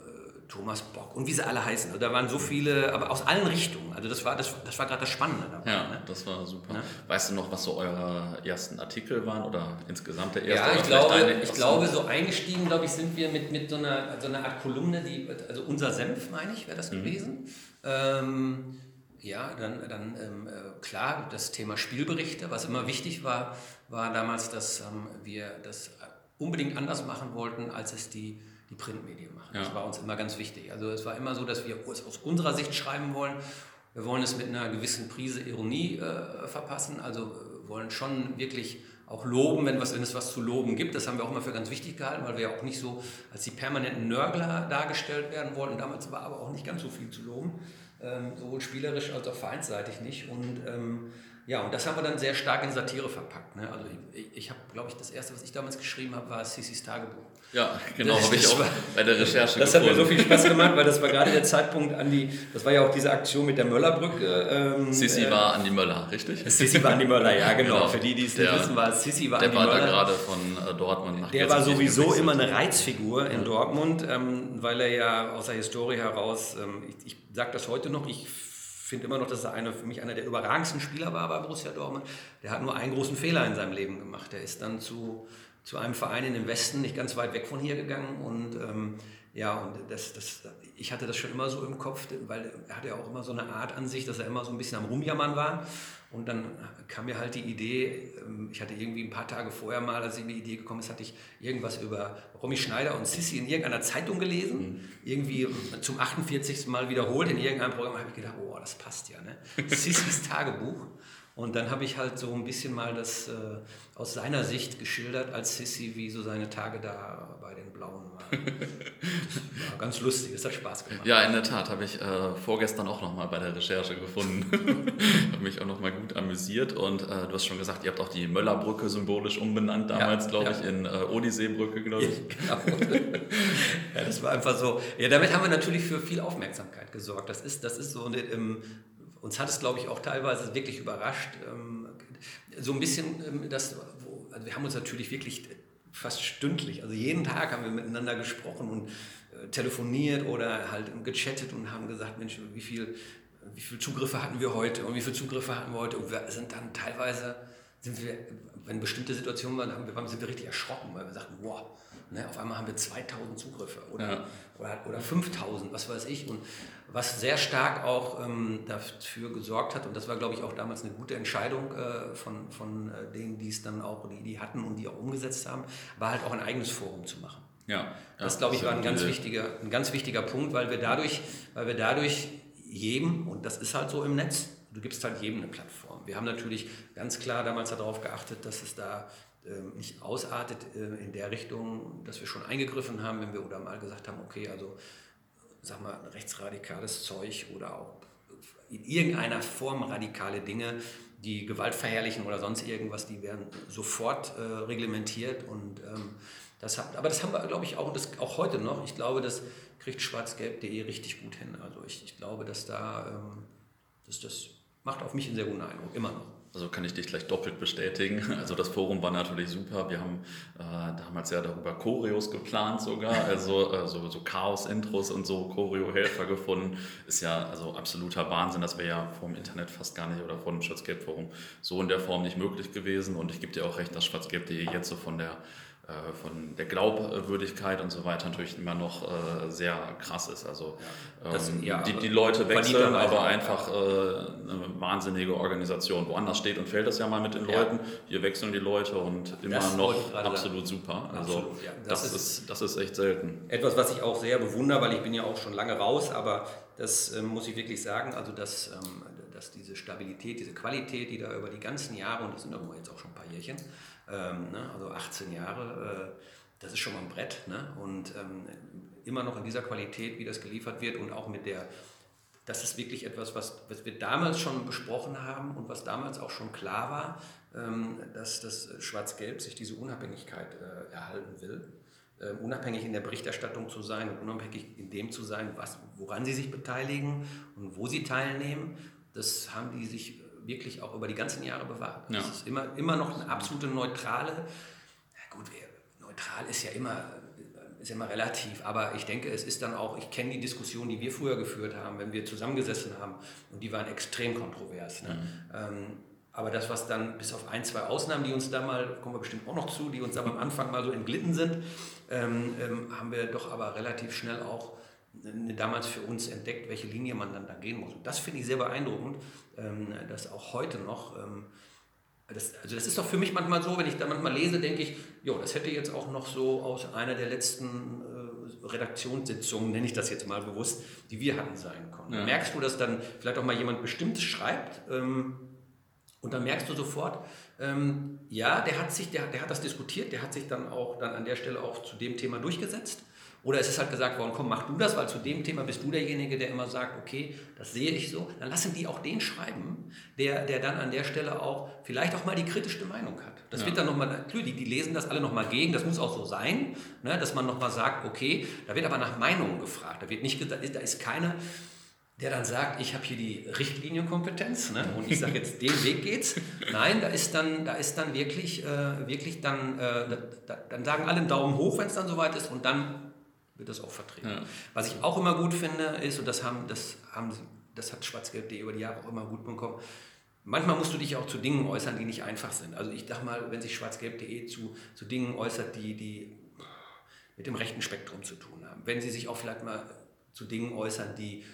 Thomas Bock und wie sie alle heißen. Also da waren so viele, aber aus allen Richtungen. Also das war, das, das war gerade das Spannende dabei. Ja, ne? das war super. Ne? Weißt du noch, was so eure ersten Artikel waren oder insgesamt der erste? Ja, ich glaube, ich glaube, so eingestiegen, glaube ich, sind wir mit, mit so, einer, so einer Art Kolumne, die, also unser Senf, meine ich, wäre das mhm. gewesen. Ähm, ja, dann, dann ähm, äh, klar, das Thema Spielberichte, was immer wichtig war, war damals, dass ähm, wir das unbedingt anders machen wollten, als es die die Printmedien machen. Ja. Das war uns immer ganz wichtig. Also es war immer so, dass wir es aus unserer Sicht schreiben wollen. Wir wollen es mit einer gewissen Prise Ironie äh, verpassen, also äh, wollen schon wirklich auch loben, wenn, was, wenn es was zu loben gibt. Das haben wir auch immer für ganz wichtig gehalten, weil wir ja auch nicht so als die permanenten Nörgler dargestellt werden wollten. Damals war aber auch nicht ganz so viel zu loben, ähm, sowohl spielerisch als auch vereinsseitig nicht. Und ähm, ja, und das haben wir dann sehr stark in Satire verpackt. Ne? Also ich, ich habe, glaube ich, das erste, was ich damals geschrieben habe, war Sissis Tagebuch. Ja, genau, habe ich auch war, bei der Recherche Das gefunden. hat mir so viel Spaß gemacht, weil das war gerade der Zeitpunkt an die, das war ja auch diese Aktion mit der Möllerbrücke. Ähm, Sissi äh, war Andi Möller, richtig? Sissi war Andi Möller, ja genau. genau. Für die, die es nicht wissen, war Sissi war Andi Möller. Der war da gerade von äh, Dortmund nach Der war sowieso immer eine Reizfigur in ja. Dortmund, ähm, weil er ja aus der Historie heraus, ähm, ich, ich sage das heute noch, ich finde immer noch, dass er eine, für mich einer der überragendsten Spieler war bei Borussia Dortmund. Der hat nur einen großen Fehler in seinem Leben gemacht. Er ist dann zu, zu einem Verein in den Westen, nicht ganz weit weg von hier gegangen. Und ähm, ja, und das, das, ich hatte das schon immer so im Kopf, weil er hatte ja auch immer so eine Art an sich, dass er immer so ein bisschen am Rumjammern war. Und dann kam mir halt die Idee, ähm, ich hatte irgendwie ein paar Tage vorher mal, als ich mir die Idee gekommen ist, hatte ich irgendwas über Romy Schneider und Sissi in irgendeiner Zeitung gelesen, mhm. irgendwie zum 48. Mal wiederholt in irgendeinem Programm, habe ich gedacht, oh, das passt ja, ne? Sissis Tagebuch. Und dann habe ich halt so ein bisschen mal das äh, aus seiner Sicht geschildert als Sissi, wie so seine Tage da bei den Blauen waren. War ganz lustig, es hat Spaß gemacht. Ja, in der Tat, habe ich äh, vorgestern auch nochmal bei der Recherche gefunden. habe mich auch nochmal gut amüsiert und äh, du hast schon gesagt, ihr habt auch die Möllerbrücke symbolisch umbenannt, damals, ja, glaube ja. ich, in äh, Odysseebrücke, glaube ich. Ja, genau. ja, das war einfach so. Ja, damit haben wir natürlich für viel Aufmerksamkeit gesorgt. Das ist, das ist so eine, ähm, uns hat es, glaube ich, auch teilweise wirklich überrascht. Ähm, so ein bisschen, ähm, das, also wir haben uns natürlich wirklich fast stündlich, also jeden Tag haben wir miteinander gesprochen und äh, telefoniert oder halt gechattet und haben gesagt, Mensch, wie viel, wie viel Zugriffe hatten wir heute und wie viele Zugriffe hatten wir heute und wir sind dann teilweise sind wir wenn bestimmte Situationen waren, wir waren, sind wir richtig erschrocken, weil wir sagten, wow, ne, auf einmal haben wir 2000 Zugriffe oder, ja. oder, oder 5000, was weiß ich. Und was sehr stark auch ähm, dafür gesorgt hat, und das war, glaube ich, auch damals eine gute Entscheidung äh, von, von äh, denen, die es dann auch, die, die hatten und die auch umgesetzt haben, war halt auch ein eigenes Forum zu machen. Ja, das, glaube ich, war ein ganz, wichtiger, ein ganz wichtiger Punkt, weil wir dadurch, weil wir dadurch jedem, und das ist halt so im Netz, du gibst halt jedem eine Plattform. Wir haben natürlich ganz klar damals darauf geachtet, dass es da ähm, nicht ausartet äh, in der Richtung, dass wir schon eingegriffen haben, wenn wir oder mal gesagt haben, okay, also sag mal, rechtsradikales Zeug oder auch in irgendeiner Form radikale Dinge, die Gewalt verherrlichen oder sonst irgendwas, die werden sofort äh, reglementiert und ähm, das hat, aber das haben wir, glaube ich, auch, das, auch heute noch. Ich glaube, das kriegt schwarzgelb.de richtig gut hin. Also ich, ich glaube, dass da, ähm, dass das macht auf mich einen sehr guten Eindruck, immer noch. Also kann ich dich gleich doppelt bestätigen. Also das Forum war natürlich super. Wir haben äh, damals ja darüber Choreos geplant sogar, also äh, so, so Chaos-Intros und so Choreo-Helfer gefunden. Ist ja also absoluter Wahnsinn. Das wäre ja vom Internet fast gar nicht oder vom Schwarzgelb-Forum so in der Form nicht möglich gewesen. Und ich gebe dir auch recht, dass schwarzgelb.de jetzt so von der von der Glaubwürdigkeit und so weiter natürlich immer noch äh, sehr krass ist. Also das, ähm, ja, die, die Leute wechseln, aber einfach äh, eine wahnsinnige Organisation. Woanders steht und fällt das ja mal mit den Leuten. Ja. Hier wechseln die Leute und immer das noch absolut super. Also absolut, ja. das, das, ist, das ist echt selten. Etwas, was ich auch sehr bewundere, weil ich bin ja auch schon lange raus, aber das ähm, muss ich wirklich sagen, also dass, ähm, dass diese Stabilität, diese Qualität, die da über die ganzen Jahre, und das sind aber jetzt auch schon ein paar Jährchen, ähm, ne, also 18 Jahre, äh, das ist schon mal ein Brett. Ne? Und ähm, immer noch in dieser Qualität, wie das geliefert wird und auch mit der, das ist wirklich etwas, was, was wir damals schon besprochen haben und was damals auch schon klar war, ähm, dass das Schwarz-Gelb sich diese Unabhängigkeit äh, erhalten will. Äh, unabhängig in der Berichterstattung zu sein und unabhängig in dem zu sein, was, woran sie sich beteiligen und wo sie teilnehmen. Das haben die sich wirklich auch über die ganzen Jahre bewahrt. Ja. Das ist immer, immer noch eine absolute neutrale, ja gut, neutral ist ja immer ist immer relativ, aber ich denke, es ist dann auch, ich kenne die Diskussion, die wir früher geführt haben, wenn wir zusammengesessen haben und die waren extrem kontrovers. Ne? Mhm. Ähm, aber das, was dann bis auf ein, zwei Ausnahmen, die uns da mal, kommen wir bestimmt auch noch zu, die uns aber am Anfang mal so entglitten sind, ähm, ähm, haben wir doch aber relativ schnell auch damals für uns entdeckt, welche Linie man dann da gehen muss. Und das finde ich sehr beeindruckend, dass auch heute noch, ähm, das, also das ist doch für mich manchmal so, wenn ich da manchmal lese, denke ich, jo, das hätte jetzt auch noch so aus einer der letzten äh, Redaktionssitzungen, nenne ich das jetzt mal bewusst, die wir hatten sein können. Ja. Merkst du, dass dann vielleicht auch mal jemand Bestimmtes schreibt ähm, und dann merkst du sofort, ja, der hat sich, der, der hat das diskutiert, der hat sich dann auch dann an der Stelle auch zu dem Thema durchgesetzt oder es ist halt gesagt worden, komm, mach du das, weil zu dem Thema bist du derjenige, der immer sagt, okay, das sehe ich so. Dann lassen die auch den schreiben, der, der dann an der Stelle auch vielleicht auch mal die kritischste Meinung hat. Das ja. wird dann nochmal, natürlich, die, die lesen das alle nochmal gegen, das muss auch so sein, ne, dass man nochmal sagt, okay, da wird aber nach Meinungen gefragt. Da wird nicht da ist keiner, der dann sagt, ich habe hier die Richtlinienkompetenz ne, und ich sage jetzt, den Weg geht's. Nein, da ist dann, da ist dann wirklich, äh, wirklich dann, äh, da, dann sagen alle einen Daumen hoch, wenn es dann soweit ist und dann wird das auch vertreten. Ja. Was ich auch immer gut finde, ist, und das, haben, das, haben, das hat Schwarzgelb.de über die Jahre auch immer gut bekommen, manchmal musst du dich auch zu Dingen äußern, die nicht einfach sind. Also ich dachte mal, wenn sich Schwarzgelb.de zu, zu Dingen äußert, die, die mit dem rechten Spektrum zu tun haben, wenn sie sich auch vielleicht mal zu Dingen äußern, die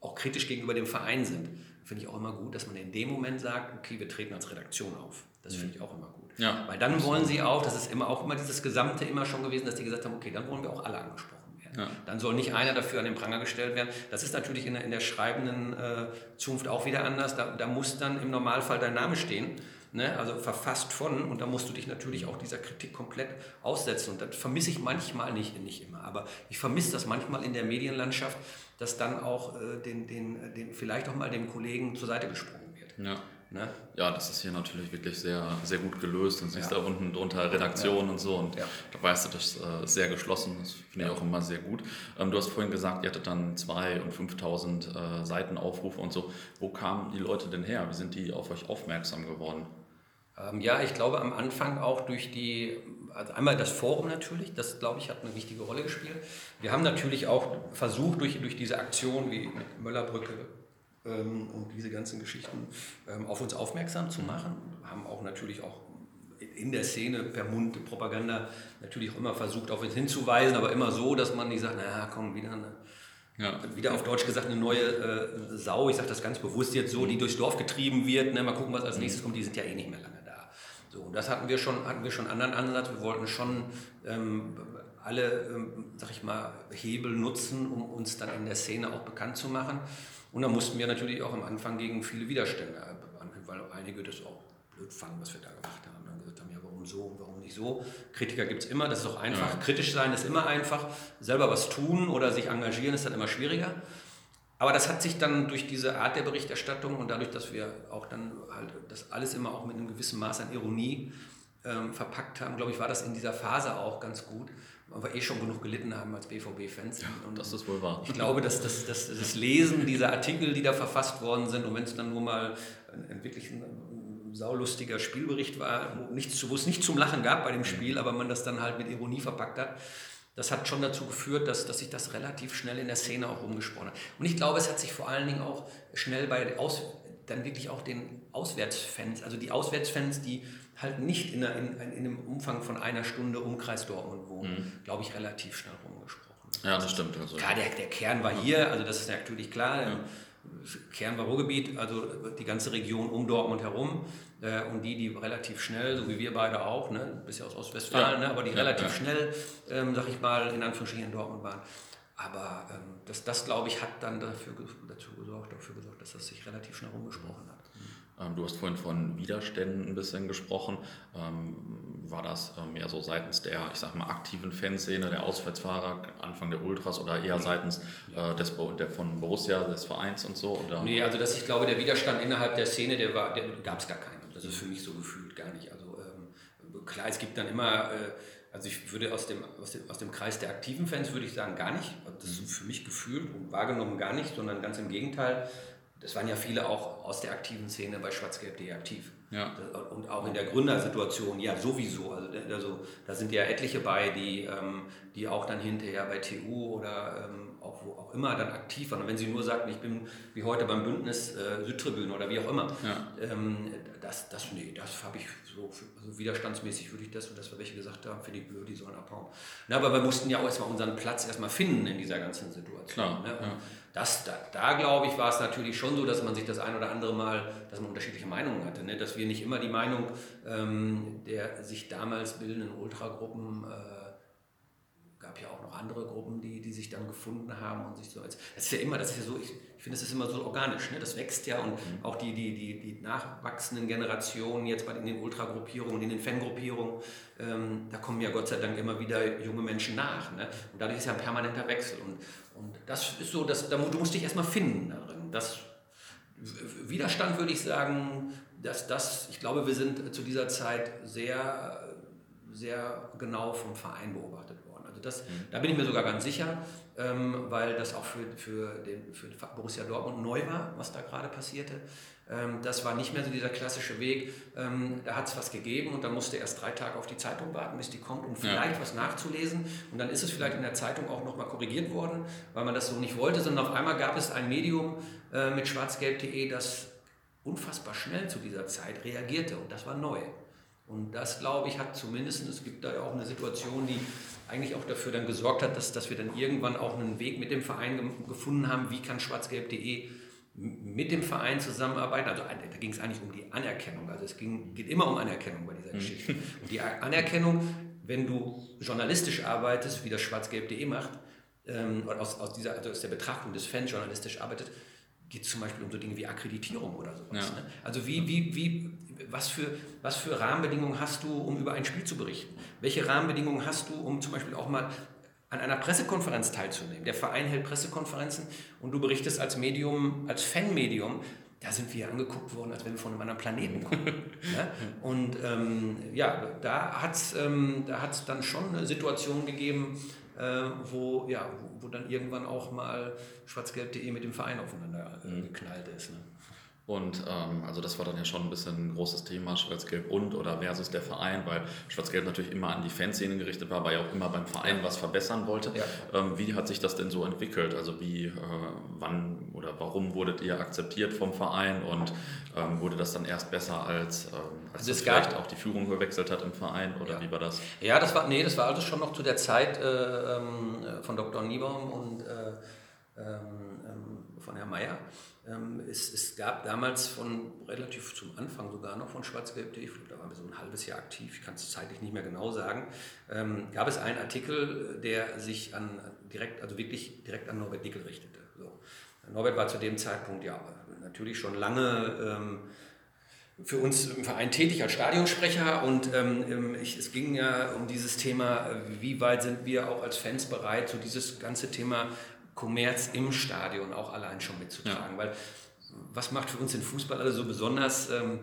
auch kritisch gegenüber dem Verein sind, finde ich auch immer gut, dass man in dem Moment sagt, okay, wir treten als Redaktion auf. Das finde ich auch immer gut. Ja. Weil dann wollen sie auch, das ist immer auch immer dieses Gesamte immer schon gewesen, dass die gesagt haben, okay, dann wollen wir auch alle angesprochen. Ja. Dann soll nicht einer dafür an den Pranger gestellt werden. Das ist natürlich in der, in der schreibenden äh, Zunft auch wieder anders. Da, da, muss dann im Normalfall dein Name stehen, ne? also verfasst von, und da musst du dich natürlich auch dieser Kritik komplett aussetzen. Und das vermisse ich manchmal nicht, nicht immer, aber ich vermisse das manchmal in der Medienlandschaft, dass dann auch äh, den, den, den, vielleicht auch mal dem Kollegen zur Seite gesprungen wird. Ja. Ne? Ja, das ist hier natürlich wirklich sehr, sehr gut gelöst und siehst ja. da unten drunter Redaktion ja. und so und ja. da weißt du, das ist äh, sehr geschlossen, das finde ich auch immer sehr gut. Ähm, du hast vorhin gesagt, ihr hattet dann 2.000 und 5.000 äh, Seitenaufrufe und so. Wo kamen die Leute denn her? Wie sind die auf euch aufmerksam geworden? Ähm, ja, ich glaube am Anfang auch durch die, also einmal das Forum natürlich, das glaube ich hat eine wichtige Rolle gespielt. Wir haben natürlich auch versucht durch, durch diese Aktion wie mit Möllerbrücke, ähm, und diese ganzen Geschichten ähm, auf uns aufmerksam zu machen. Haben auch natürlich auch in der Szene per Mund Propaganda natürlich auch immer versucht, auf uns hinzuweisen, aber immer so, dass man nicht sagt, naja, komm, wieder eine ja. Wieder auf Deutsch gesagt, eine neue äh, Sau, ich sage das ganz bewusst jetzt so, die durchs Dorf getrieben wird. Ne? Mal gucken, was als nächstes kommt, die sind ja eh nicht mehr lange da. So, und das hatten wir schon, hatten wir schon einen anderen Ansatz. Wir wollten schon ähm, alle, ähm, sag ich mal, Hebel nutzen, um uns dann in der Szene auch bekannt zu machen. Und da mussten wir natürlich auch am Anfang gegen viele Widerstände ankämpfen, weil einige das auch blöd fanden, was wir da gemacht haben. Dann gesagt haben, ja, warum so und warum nicht so? Kritiker gibt es immer, das ist auch einfach. Ja. Kritisch sein ist immer einfach. Selber was tun oder sich engagieren ist dann immer schwieriger. Aber das hat sich dann durch diese Art der Berichterstattung und dadurch, dass wir auch dann halt das alles immer auch mit einem gewissen Maß an Ironie ähm, verpackt haben, glaube ich, war das in dieser Phase auch ganz gut, weil wir eh schon genug gelitten haben als BVB-Fans. Ja, das ist wohl wahr. Ich glaube, dass das, das, das Lesen dieser Artikel, die da verfasst worden sind, und wenn es dann nur mal ein, wirklich ein, ein saulustiger Spielbericht war, wo, nichts, wo es nicht zum Lachen gab bei dem Spiel, aber man das dann halt mit Ironie verpackt hat, das hat schon dazu geführt, dass, dass sich das relativ schnell in der Szene auch rumgesprochen hat. Und ich glaube, es hat sich vor allen Dingen auch schnell bei Aus, dann wirklich auch den Auswärtsfans, also die Auswärtsfans, die halt nicht in, einer, in, in einem Umfang von einer Stunde Umkreis Dortmund wohnen, mhm. glaube ich, relativ schnell rumgesprochen. Ja, das stimmt. Also. Klar, der, der Kern war hier, also das ist natürlich klar. Ja. Kern war Ruhrgebiet, also die ganze Region um Dortmund herum. Äh, und die, die relativ schnell, so wie wir beide auch, ne, bist ja aus Ostwestfalen, ja. ne, aber die ja, relativ schnell, ähm, sag ich mal, in Anführungsstrichen in Dortmund waren. Aber ähm, das, das glaube ich, hat dann dafür, dazu gesorgt, dafür gesorgt, dass das sich relativ schnell rumgesprochen hat. Ähm, du hast vorhin von Widerständen ein bisschen gesprochen. Ähm, war das ähm, mehr so seitens der, ich sag mal, aktiven Fanszene, der Auswärtsfahrer, Anfang der Ultras oder eher seitens äh, des, der von Borussia, des Vereins und so? Oder? Nee, also das, ich glaube, der Widerstand innerhalb der Szene, der, der gab es gar keinen. Das ist für mich so gefühlt gar nicht. Also ähm, klar, es gibt dann immer, äh, also ich würde aus dem, aus, dem, aus dem Kreis der aktiven Fans würde ich sagen, gar nicht. Das ist für mich gefühlt und wahrgenommen gar nicht, sondern ganz im Gegenteil das waren ja viele auch aus der aktiven Szene bei schwarzgelb.de aktiv. Ja. Und auch in der Gründersituation, ja sowieso. Also, also da sind ja etliche bei, die, ähm, die auch dann hinterher bei TU oder ähm, auch wo auch immer dann aktiv waren. Und wenn sie nur sagten, ich bin wie heute beim Bündnis äh, Südtribüne oder wie auch immer, ja. ähm, das, das, nee, das habe ich so, also widerstandsmäßig würde ich das, und das, was welche gesagt haben, finde ich blöd, die sollen abhauen. Na, aber wir mussten ja auch erstmal unseren Platz erstmal finden in dieser ganzen Situation. Klar, ne? ja. Das, da, da glaube ich, war es natürlich schon so, dass man sich das ein oder andere Mal, dass man unterschiedliche Meinungen hatte. Ne? Dass wir nicht immer die Meinung ähm, der sich damals bildenden Ultragruppen äh, gab ja auch noch andere Gruppen, die, die sich dann gefunden haben und sich so als. Das ist ja immer, das ist ja so, ich, ich finde, das ist immer so organisch, ne? das wächst ja und mhm. auch die, die, die, die nachwachsenden Generationen jetzt bei in den Ultragruppierungen, in den Fangruppierungen, ähm, da kommen ja Gott sei Dank immer wieder junge Menschen nach. Ne? Und dadurch ist ja ein permanenter Wechsel. Und, und das ist so, dass, du musst dich erstmal finden darin. Das, Widerstand würde ich sagen, dass das, ich glaube, wir sind zu dieser Zeit sehr, sehr genau vom Verein beobachtet worden. Also das, mhm. da bin ich mir sogar ganz sicher, ähm, weil das auch für, für, den, für Borussia Dortmund neu war, was da gerade passierte. Ähm, das war nicht mehr so dieser klassische Weg. Ähm, da hat es was gegeben und dann musste erst drei Tage auf die Zeitung warten, bis die kommt, um vielleicht ja. was nachzulesen. Und dann ist es vielleicht in der Zeitung auch nochmal korrigiert worden, weil man das so nicht wollte, sondern auf einmal gab es ein Medium äh, mit schwarzgelb.de, das unfassbar schnell zu dieser Zeit reagierte und das war neu. Und das, glaube ich, hat zumindest, es gibt da ja auch eine Situation, die eigentlich auch dafür dann gesorgt hat, dass, dass wir dann irgendwann auch einen Weg mit dem Verein ge gefunden haben, wie kann schwarzgelb.de mit dem Verein zusammenarbeiten. Also da ging es eigentlich um die Anerkennung. Also es ging, geht immer um Anerkennung bei dieser mhm. Geschichte. Und die Anerkennung, wenn du journalistisch arbeitest, wie das schwarzgelb.de macht, ähm, aus, aus, dieser, also aus der Betrachtung des Fans journalistisch arbeitet, geht es zum Beispiel um so Dinge wie Akkreditierung oder sowas. Ja. Ne? Also wie, wie, wie, was, für, was für Rahmenbedingungen hast du, um über ein Spiel zu berichten? Welche Rahmenbedingungen hast du, um zum Beispiel auch mal an einer Pressekonferenz teilzunehmen? Der Verein hält Pressekonferenzen und du berichtest als Medium, als Fanmedium, da sind wir angeguckt worden, als wenn wir von einem anderen Planeten kommen. ne? Und ähm, ja, da hat es ähm, dann schon eine Situation gegeben, äh, wo, ja, wo, wo, dann irgendwann auch mal schwarzgelb.de mit dem Verein aufeinander äh, mhm. geknallt ist. Ne? Und ähm, also das war dann ja schon ein bisschen ein großes Thema, Schwarz-Gelb und oder versus der Verein, weil Schwarz-Gelb natürlich immer an die Fanszene gerichtet war, weil ja auch immer beim Verein was verbessern wollte. Ja. Ähm, wie hat sich das denn so entwickelt? Also wie, äh, wann oder warum wurdet ihr akzeptiert vom Verein und ähm, wurde das dann erst besser, als, ähm, als also vielleicht auch die Führung gewechselt hat im Verein oder ja. wie war das? Ja, das war, nee, das war also schon noch zu der Zeit äh, ähm, von Dr. Niebaum und äh, ähm, ähm, von Herrn Mayer. Ähm, es, es, gab damals von relativ zum Anfang sogar noch von Schwarz-Gelb.de, ich glaube, da waren wir so ein halbes Jahr aktiv, ich kann es zeitlich nicht mehr genau sagen, ähm, gab es einen Artikel, der sich an direkt, also wirklich direkt an Norbert Dickel richtete. So. Norbert war zu dem Zeitpunkt ja natürlich schon lange ähm, für uns im Verein tätig als Stadionsprecher und ähm, ähm ich, es ging ja um dieses Thema, wie weit sind wir auch als Fans bereit, so dieses ganze Thema Kommerz im Stadion auch allein schon mitzutragen. Ja. Weil was macht für uns den Fußball alle so besonders? Ähm,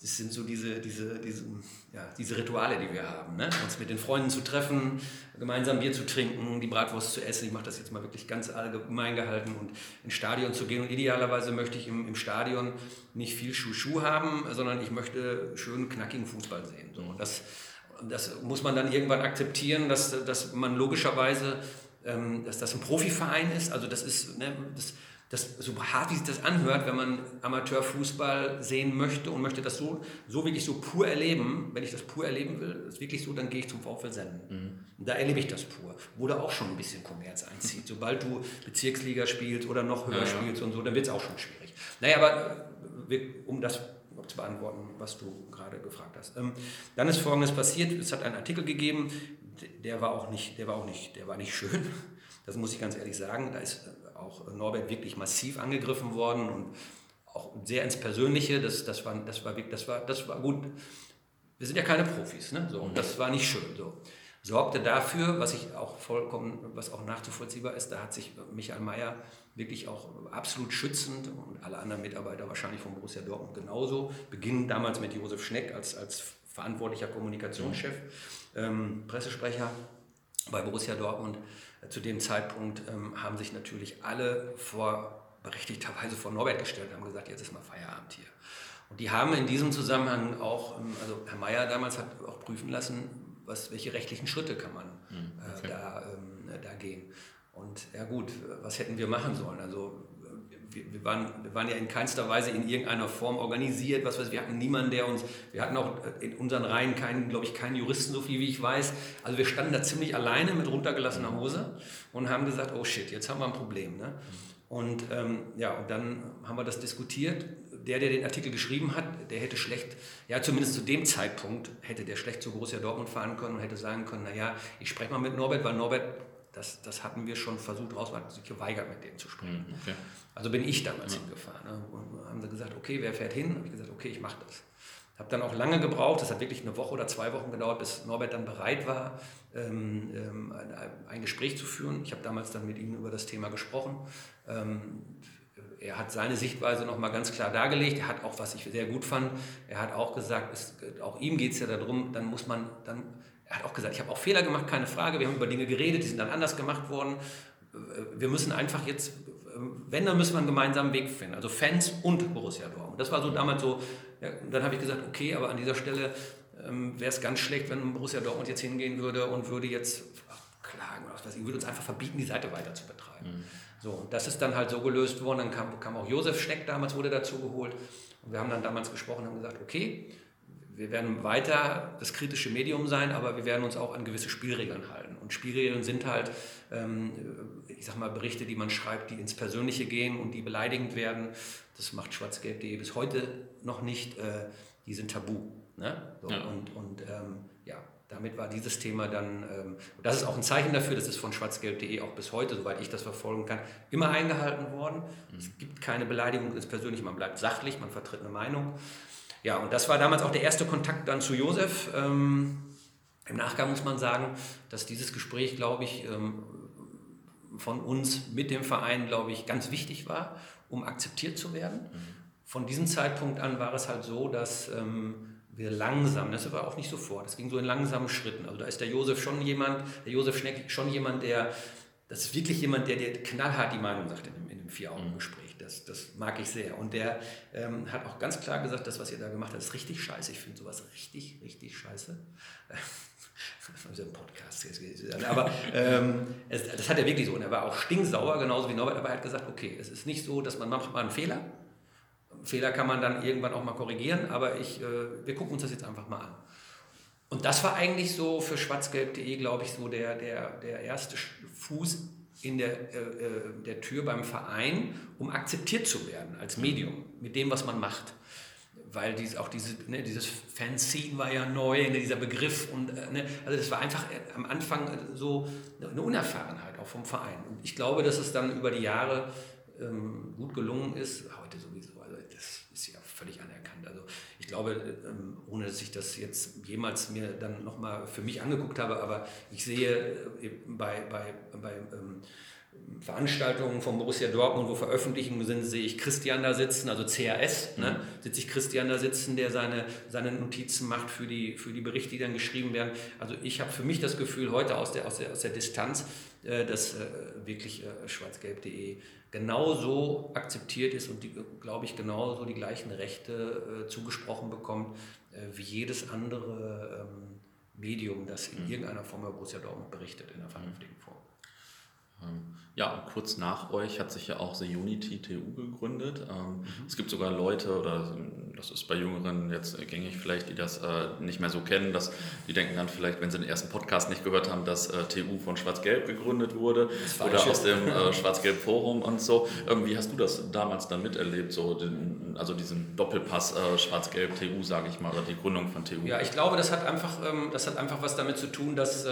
das sind so diese, diese, diese, ja, diese Rituale, die wir haben. Ne? Uns mit den Freunden zu treffen, gemeinsam Bier zu trinken, die Bratwurst zu essen. Ich mache das jetzt mal wirklich ganz allgemein gehalten und ins Stadion zu gehen. Und idealerweise möchte ich im, im Stadion nicht viel Schuh-Schuh haben, sondern ich möchte schönen, knackigen Fußball sehen. So, und das, das muss man dann irgendwann akzeptieren, dass, dass man logischerweise ähm, dass das ein Profiverein ist. Also das ist, ne, das, das, so hart wie sich das anhört, wenn man Amateurfußball sehen möchte und möchte das so, so wirklich so pur erleben, wenn ich das pur erleben will, ist wirklich so, dann gehe ich zum VfL Senden. Mhm. Da erlebe ich das pur. Wo da auch schon ein bisschen Kommerz einzieht. Sobald du Bezirksliga spielst oder noch höher ja, ja. spielst und so, dann wird es auch schon schwierig. Naja, aber äh, um das zu beantworten, was du gerade gefragt hast. Ähm, dann ist Folgendes passiert. Es hat einen Artikel gegeben, der war auch nicht, der war auch nicht, der war nicht schön. Das muss ich ganz ehrlich sagen. Da ist auch Norbert wirklich massiv angegriffen worden und auch sehr ins Persönliche. Das, das, war, das, war, das, war, das war gut. Wir sind ja keine Profis, ne? so, das war nicht schön. So. Sorgte dafür, was ich auch vollkommen, was auch nachzuvollziehbar ist, da hat sich Michael Mayer wirklich auch absolut schützend und alle anderen Mitarbeiter wahrscheinlich von Borussia Dortmund genauso, beginnen damals mit Josef Schneck als, als verantwortlicher Kommunikationschef ähm, Pressesprecher bei Borussia Dortmund. Zu dem Zeitpunkt ähm, haben sich natürlich alle vor berechtigterweise vor Norbert gestellt und haben gesagt, jetzt ist mal Feierabend hier. Und die haben in diesem Zusammenhang auch, ähm, also Herr Mayer damals hat auch prüfen lassen, was, welche rechtlichen Schritte kann man hm, äh, okay. äh, da, ähm, da gehen. Und ja gut, was hätten wir machen sollen? Also wir, wir, waren, wir waren ja in keinster Weise in irgendeiner Form organisiert, was weiß, wir hatten niemanden, der uns, wir hatten auch in unseren Reihen keinen, glaube ich, keinen Juristen, so viel wie ich weiß. Also wir standen da ziemlich alleine mit runtergelassener Hose und haben gesagt, oh shit, jetzt haben wir ein Problem. Ne? Und ähm, ja, und dann haben wir das diskutiert. Der, der den Artikel geschrieben hat, der hätte schlecht, ja zumindest zu dem Zeitpunkt, hätte der schlecht zu Borussia Dortmund fahren können und hätte sagen können, naja, ich spreche mal mit Norbert, weil Norbert das, das hatten wir schon versucht raus, man hat sich geweigert, mit denen zu sprechen. Mhm, okay. Also bin ich damals ja. hingefahren. Ne? Und haben sie gesagt, okay, wer fährt hin? Habe ich gesagt, okay, ich mache das. Habe dann auch lange gebraucht, das hat wirklich eine Woche oder zwei Wochen gedauert, bis Norbert dann bereit war, ähm, ähm, ein, ein, Gespräch zu führen. Ich habe damals dann mit ihm über das Thema gesprochen. Ähm, er hat seine Sichtweise nochmal ganz klar dargelegt. Er hat auch, was ich sehr gut fand, er hat auch gesagt, es, auch ihm geht es ja darum, dann muss man, dann er hat auch gesagt, ich habe auch Fehler gemacht, keine Frage. Wir haben über Dinge geredet, die sind dann anders gemacht worden. Wir müssen einfach jetzt, wenn, dann müssen wir einen gemeinsamen Weg finden. Also Fans und Borussia Dortmund. Das war so damals so, ja, dann habe ich gesagt, okay, aber an dieser Stelle ähm, wäre es ganz schlecht, wenn Borussia Dortmund jetzt hingehen würde und würde jetzt klagen oder was weiß ich, würde uns einfach verbieten, die Seite weiter zu betreiben. Mhm. So, und das ist dann halt so gelöst worden. Dann kam, kam auch Josef Schneck damals, wurde dazu geholt. Und wir haben dann damals gesprochen und haben gesagt, okay, wir werden weiter das kritische Medium sein, aber wir werden uns auch an gewisse Spielregeln halten. Und Spielregeln sind halt, ähm, ich sag mal, Berichte, die man schreibt, die ins Persönliche gehen und die beleidigend werden. Das macht schwarzgelb.de bis heute noch nicht. Äh, die sind tabu. Ne? So, ja. Und, und ähm, ja, damit war dieses Thema dann, ähm, das ist auch ein Zeichen dafür, das ist von schwarzgelb.de auch bis heute, soweit ich das verfolgen kann, immer eingehalten worden. Mhm. Es gibt keine Beleidigung ins Persönliche, man bleibt sachlich, man vertritt eine Meinung. Ja, und das war damals auch der erste Kontakt dann zu Josef. Ähm, Im Nachgang muss man sagen, dass dieses Gespräch, glaube ich, ähm, von uns mit dem Verein, glaube ich, ganz wichtig war, um akzeptiert zu werden. Mhm. Von diesem Zeitpunkt an war es halt so, dass ähm, wir langsam, das war auch nicht sofort, es ging so in langsamen Schritten. Also da ist der Josef schon jemand, der Josef Schneck schon jemand, der, das ist wirklich jemand, der dir knallhart die Meinung sagt in in dem Vier-Augen-Gespräch. Da, Das, das mag ich sehr. Und der ähm, hat auch ganz klar gesagt, das, was ihr da gemacht habt, ist richtig scheiße. Ich finde sowas richtig, richtig scheiße. Das ist ein Podcast. Aber ähm, es, das hat er wirklich so. Und er war auch stinksauer, genauso wie Norbert. Aber er hat gesagt, okay, es ist nicht so, dass man macht mal einen Fehler. Fehler kann man dann irgendwann auch mal korrigieren, aber ich, äh, wir gucken uns das jetzt einfach mal an. Und das war eigentlich so für schwarzgelb.de, glaube ich, so der, der, der erste Fuß in der, äh, äh, der Tür beim Verein, um akzeptiert zu werden als Medium mit dem, was man macht. Weil dies, auch diese, ne, dieses Fanzine war ja neu, ne, dieser Begriff. Und, äh, ne, also das war einfach äh, am Anfang äh, so eine Unerfahrenheit auch vom Verein. Und ich glaube, dass es dann über die Jahre ähm, gut gelungen ist, heute sowieso, also das ist ja völlig anerkannt. Also ich glaube, ähm, ohne dass ich das jetzt jemals mir dann nochmal für mich angeguckt habe, aber ich sehe äh, bei, bei, bei ähm, Veranstaltungen von Borussia Dortmund, wo Veröffentlichungen sind, sehe ich Christian da sitzen, also CAS, ne, mhm. sitze ich Christian da sitzen, der seine, seine Notizen macht für die, für die Berichte, die dann geschrieben werden. Also ich habe für mich das Gefühl heute aus der, aus der, aus der Distanz, äh, dass äh, wirklich schwarzgelb.de genauso akzeptiert ist und, glaube ich, genauso die gleichen Rechte äh, zugesprochen bekommt äh, wie jedes andere ähm, Medium, das in mhm. irgendeiner Form über Borussia Dortmund berichtet, in einer vernünftigen Form. Ähm, ja, kurz nach euch hat sich ja auch The Unity TU gegründet. Ähm, mhm. Es gibt sogar Leute, oder das ist bei Jüngeren jetzt gängig vielleicht, die das äh, nicht mehr so kennen, dass die denken dann vielleicht, wenn sie den ersten Podcast nicht gehört haben, dass äh, TU von Schwarz-Gelb gegründet wurde oder aus dem äh, Schwarz-Gelb-Forum und so. Ähm, wie hast du das damals dann miterlebt, so den, also diesen Doppelpass Schwarz-Gelb-TU, sage ich mal, oder die Gründung von TU? Ja, ich glaube, das hat einfach, das hat einfach was damit zu tun, dass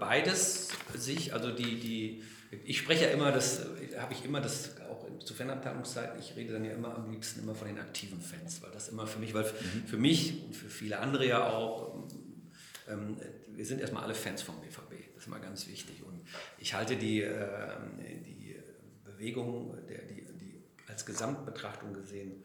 beides sich, also die, die ich spreche ja immer, das habe ich immer das zu Fanabteilungszeiten, ich rede dann ja immer am liebsten immer von den aktiven Fans, weil das immer für mich, weil mhm. für mich und für viele andere ja auch, ähm, wir sind erstmal alle Fans vom BVB, das ist mal ganz wichtig. Und ich halte die, äh, die Bewegung, der, die, die als Gesamtbetrachtung gesehen,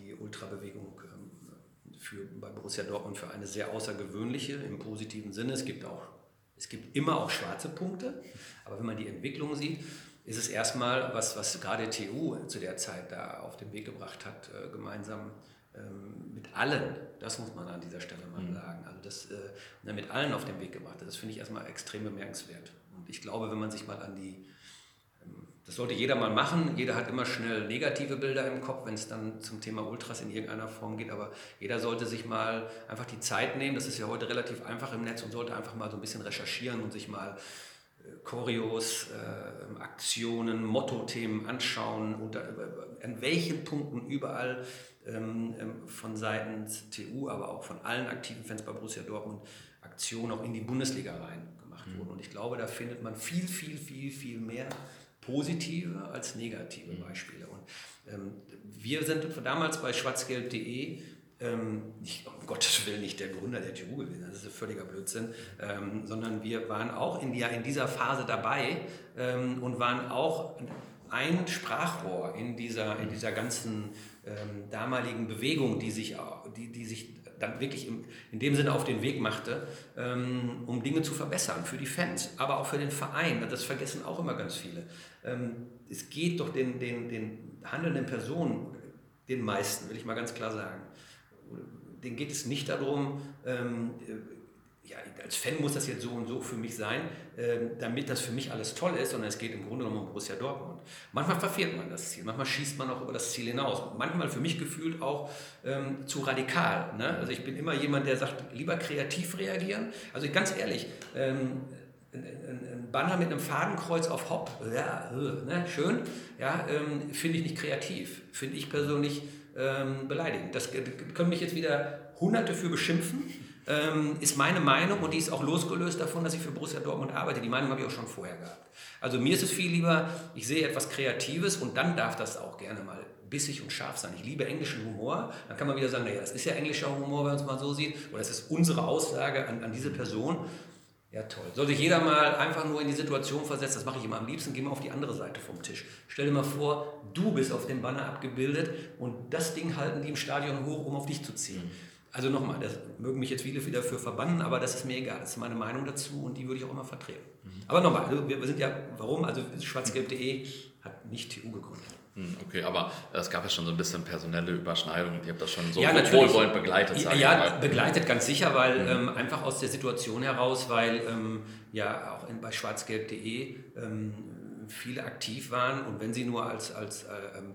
die Ultrabewegung ähm, für, bei Borussia Dortmund für eine sehr außergewöhnliche im positiven Sinne. Es gibt auch es gibt immer auch schwarze Punkte, aber wenn man die Entwicklung sieht, ist es erstmal, was, was gerade TU zu der Zeit da auf den Weg gebracht hat, äh, gemeinsam ähm, mit allen, das muss man an dieser Stelle mal mhm. sagen, also das äh, mit allen auf den Weg gebracht hat, das finde ich erstmal extrem bemerkenswert. Und ich glaube, wenn man sich mal an die das sollte jeder mal machen. Jeder hat immer schnell negative Bilder im Kopf, wenn es dann zum Thema Ultras in irgendeiner Form geht. Aber jeder sollte sich mal einfach die Zeit nehmen. Das ist ja heute relativ einfach im Netz und sollte einfach mal so ein bisschen recherchieren und sich mal Choreos, äh, Aktionen, Mottothemen anschauen und da, an welchen Punkten überall ähm, ähm, von Seiten TU, aber auch von allen aktiven Fans bei Borussia Dortmund Aktionen auch in die Bundesliga rein gemacht mhm. wurden. Und ich glaube, da findet man viel, viel, viel, viel mehr positive als negative mhm. Beispiele. Und ähm, wir sind damals bei schwarzgelb.de ähm, nicht, um Gottes Willen nicht der Gründer der TU gewesen, das ist ein völliger Blödsinn, ähm, sondern wir waren auch in, die, in dieser Phase dabei ähm, und waren auch ein Sprachrohr in dieser, in dieser ganzen ähm, damaligen Bewegung, die sich, die, die sich dann wirklich im, in dem Sinne auf den Weg machte, ähm, um Dinge zu verbessern für die Fans, aber auch für den Verein. Das vergessen auch immer ganz viele. Ähm, es geht doch den, den, den handelnden Personen, den meisten, will ich mal ganz klar sagen, denen geht es nicht darum, ähm, ja, als Fan muss das jetzt so und so für mich sein, ähm, damit das für mich alles toll ist, sondern es geht im Grunde genommen um Borussia Dortmund. Manchmal verfehlt man das Ziel, manchmal schießt man auch über das Ziel hinaus. Manchmal für mich gefühlt auch ähm, zu radikal. Ne? Also ich bin immer jemand, der sagt, lieber kreativ reagieren. Also ganz ehrlich, ähm, ein Banner mit einem Fadenkreuz auf Hopp, ja, äh, ne, schön, ja, ähm, finde ich nicht kreativ, finde ich persönlich ähm, beleidigend. Das können mich jetzt wieder Hunderte für beschimpfen ähm, ist meine Meinung und die ist auch losgelöst davon, dass ich für Borussia Dortmund arbeite. Die Meinung habe ich auch schon vorher gehabt. Also mir ist es viel lieber, ich sehe etwas Kreatives und dann darf das auch gerne mal bissig und scharf sein. Ich liebe englischen Humor. Dann kann man wieder sagen, naja, das ist ja englischer Humor, wenn man es mal so sieht. Oder das ist unsere Aussage an, an diese Person. Ja, toll. Soll sich jeder mal einfach nur in die Situation versetzen, das mache ich immer am liebsten, geh mal auf die andere Seite vom Tisch. Stell dir mal vor, du bist auf dem Banner abgebildet und das Ding halten die im Stadion hoch, um auf dich zu ziehen. Mhm. Also nochmal, das mögen mich jetzt viele wieder für verbannen, aber das ist mir egal. Das ist meine Meinung dazu und die würde ich auch immer vertreten. Mhm. Aber nochmal, also wir sind ja, warum? Also schwarzgelb.de hat nicht TU gegründet. Hm, okay, aber es gab ja schon so ein bisschen personelle Überschneidungen. Ihr habt das schon so ja, wohlwollend begleitet. Ja, ja begleitet ganz sicher, weil mhm. ähm, einfach aus der Situation heraus, weil ähm, ja auch in, bei schwarzgelb.de ähm, viele aktiv waren und wenn sie nur als, als äh, ähm,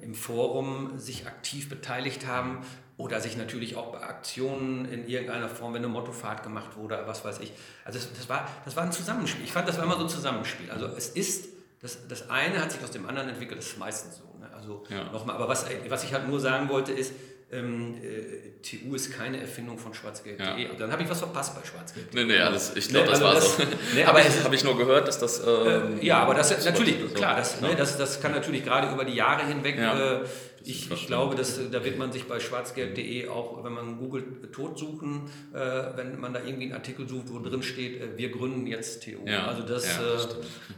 im Forum sich aktiv beteiligt haben oder sich natürlich auch bei Aktionen in irgendeiner Form, wenn eine Mottofahrt gemacht wurde, was weiß ich. Also das, das, war, das war ein Zusammenspiel. Ich fand, das war immer so ein Zusammenspiel. Also es ist, das, das eine hat sich aus dem anderen entwickelt, das ist meistens so. Ne? Also ja. nochmal, aber was, was ich halt nur sagen wollte ist, ähm, äh, TU ist keine Erfindung von schwarzgeld.de. Ja. Dann habe ich was verpasst bei schwarzgeld.de. Nee, nee, alles, ich glaube, nee, das also war das, so. Nee, aber habe ich, nur gehört, dass das... Ähm, äh, ja, aber das natürlich, klar, das, ne, das, das kann natürlich gerade über die Jahre hinweg... Ja. Äh, ich, ich, glaube, dass, da wird man sich bei schwarzgelb.de auch, wenn man googelt, Tod suchen, äh, wenn man da irgendwie einen Artikel sucht, wo drin steht, äh, wir gründen jetzt TU. Ja, also das, ja, das äh,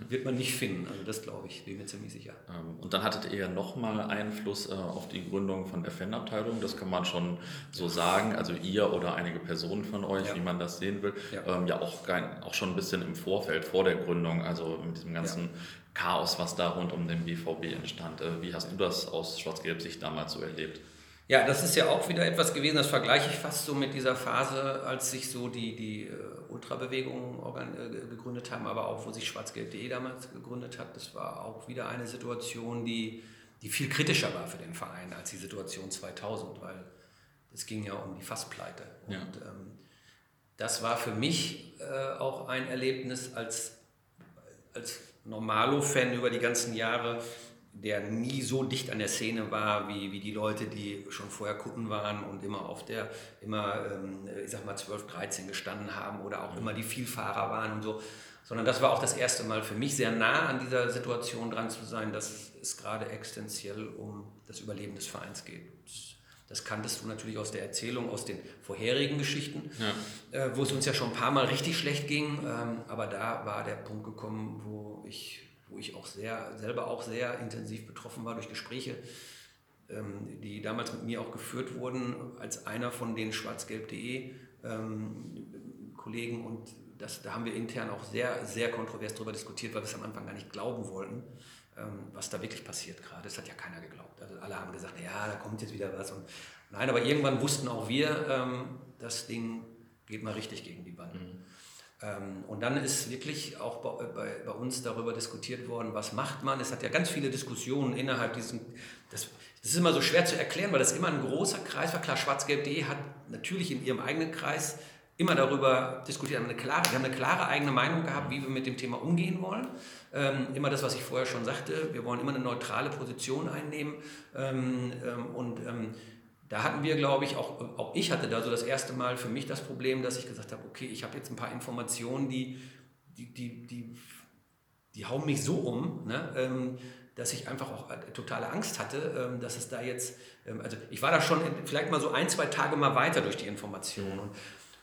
wird man nicht finden. Also das glaube ich, bin mir ziemlich sicher. Ähm, und dann hattet ihr ja nochmal Einfluss äh, auf die Gründung von der Fanabteilung, das kann man schon so sagen. Also ihr oder einige Personen von euch, ja. wie man das sehen will, ja, ähm, auch, auch schon ein bisschen im Vorfeld, vor der Gründung, also mit diesem ganzen Chaos, was da rund um den BVB entstand. Äh, wie hast du das aus Schwarz-Gelb-Sicht damals so erlebt? Ja, das ist ja auch wieder etwas gewesen, das vergleiche ich fast so mit dieser Phase, als sich so die, die uh, Ultrabewegungen uh, gegründet haben, aber auch wo sich Schwarz-Gelb.de damals gegründet hat. Das war auch wieder eine Situation, die, die viel kritischer war für den Verein als die Situation 2000, weil es ging ja um die Fasspleite. Und ja. ähm, das war für mich äh, auch ein Erlebnis als, als Normalo-Fan über die ganzen Jahre, der nie so dicht an der Szene war wie, wie die Leute, die schon vorher Kunden waren und immer auf der, immer, ähm, ich sag mal, 12, 13 gestanden haben oder auch immer die Vielfahrer waren und so. Sondern das war auch das erste Mal für mich sehr nah an dieser Situation dran zu sein, dass es gerade existenziell um das Überleben des Vereins geht. Das kanntest du natürlich aus der Erzählung, aus den vorherigen Geschichten, ja. äh, wo es uns ja schon ein paar Mal richtig schlecht ging. Ähm, aber da war der Punkt gekommen, wo ich, wo ich auch sehr, selber auch sehr intensiv betroffen war durch Gespräche, ähm, die damals mit mir auch geführt wurden, als einer von den schwarzgelb.de ähm, Kollegen. Und das, da haben wir intern auch sehr, sehr kontrovers darüber diskutiert, weil wir es am Anfang gar nicht glauben wollten, was da wirklich passiert gerade. Das hat ja keiner geglaubt. Also alle haben gesagt, ja, da kommt jetzt wieder was. Und nein, aber irgendwann wussten auch wir, ähm, das Ding geht mal richtig gegen die Wand. Mhm. Ähm, und dann ist wirklich auch bei, bei, bei, uns darüber diskutiert worden, was macht man. Es hat ja ganz viele Diskussionen innerhalb diesem, das, das ist immer so schwer zu erklären, weil das immer ein großer Kreis war. Klar, schwarzgelb.de hat natürlich in ihrem eigenen Kreis immer darüber diskutiert, haben eine klare, wir haben eine klare eigene Meinung gehabt, wie wir mit dem Thema umgehen wollen. Ähm, immer das, was ich vorher schon sagte, wir wollen immer eine neutrale Position einnehmen. Ähm, ähm, und ähm, da hatten wir, glaube ich, auch, auch ich hatte da so das erste Mal für mich das Problem, dass ich gesagt habe, okay, ich habe jetzt ein paar Informationen, die, die, die, die, die hauen mich so um, ne, ähm, dass ich einfach auch totale Angst hatte, ähm, dass es da jetzt, also ich war da schon vielleicht mal so ein, zwei Tage mal weiter durch die Informationen. Und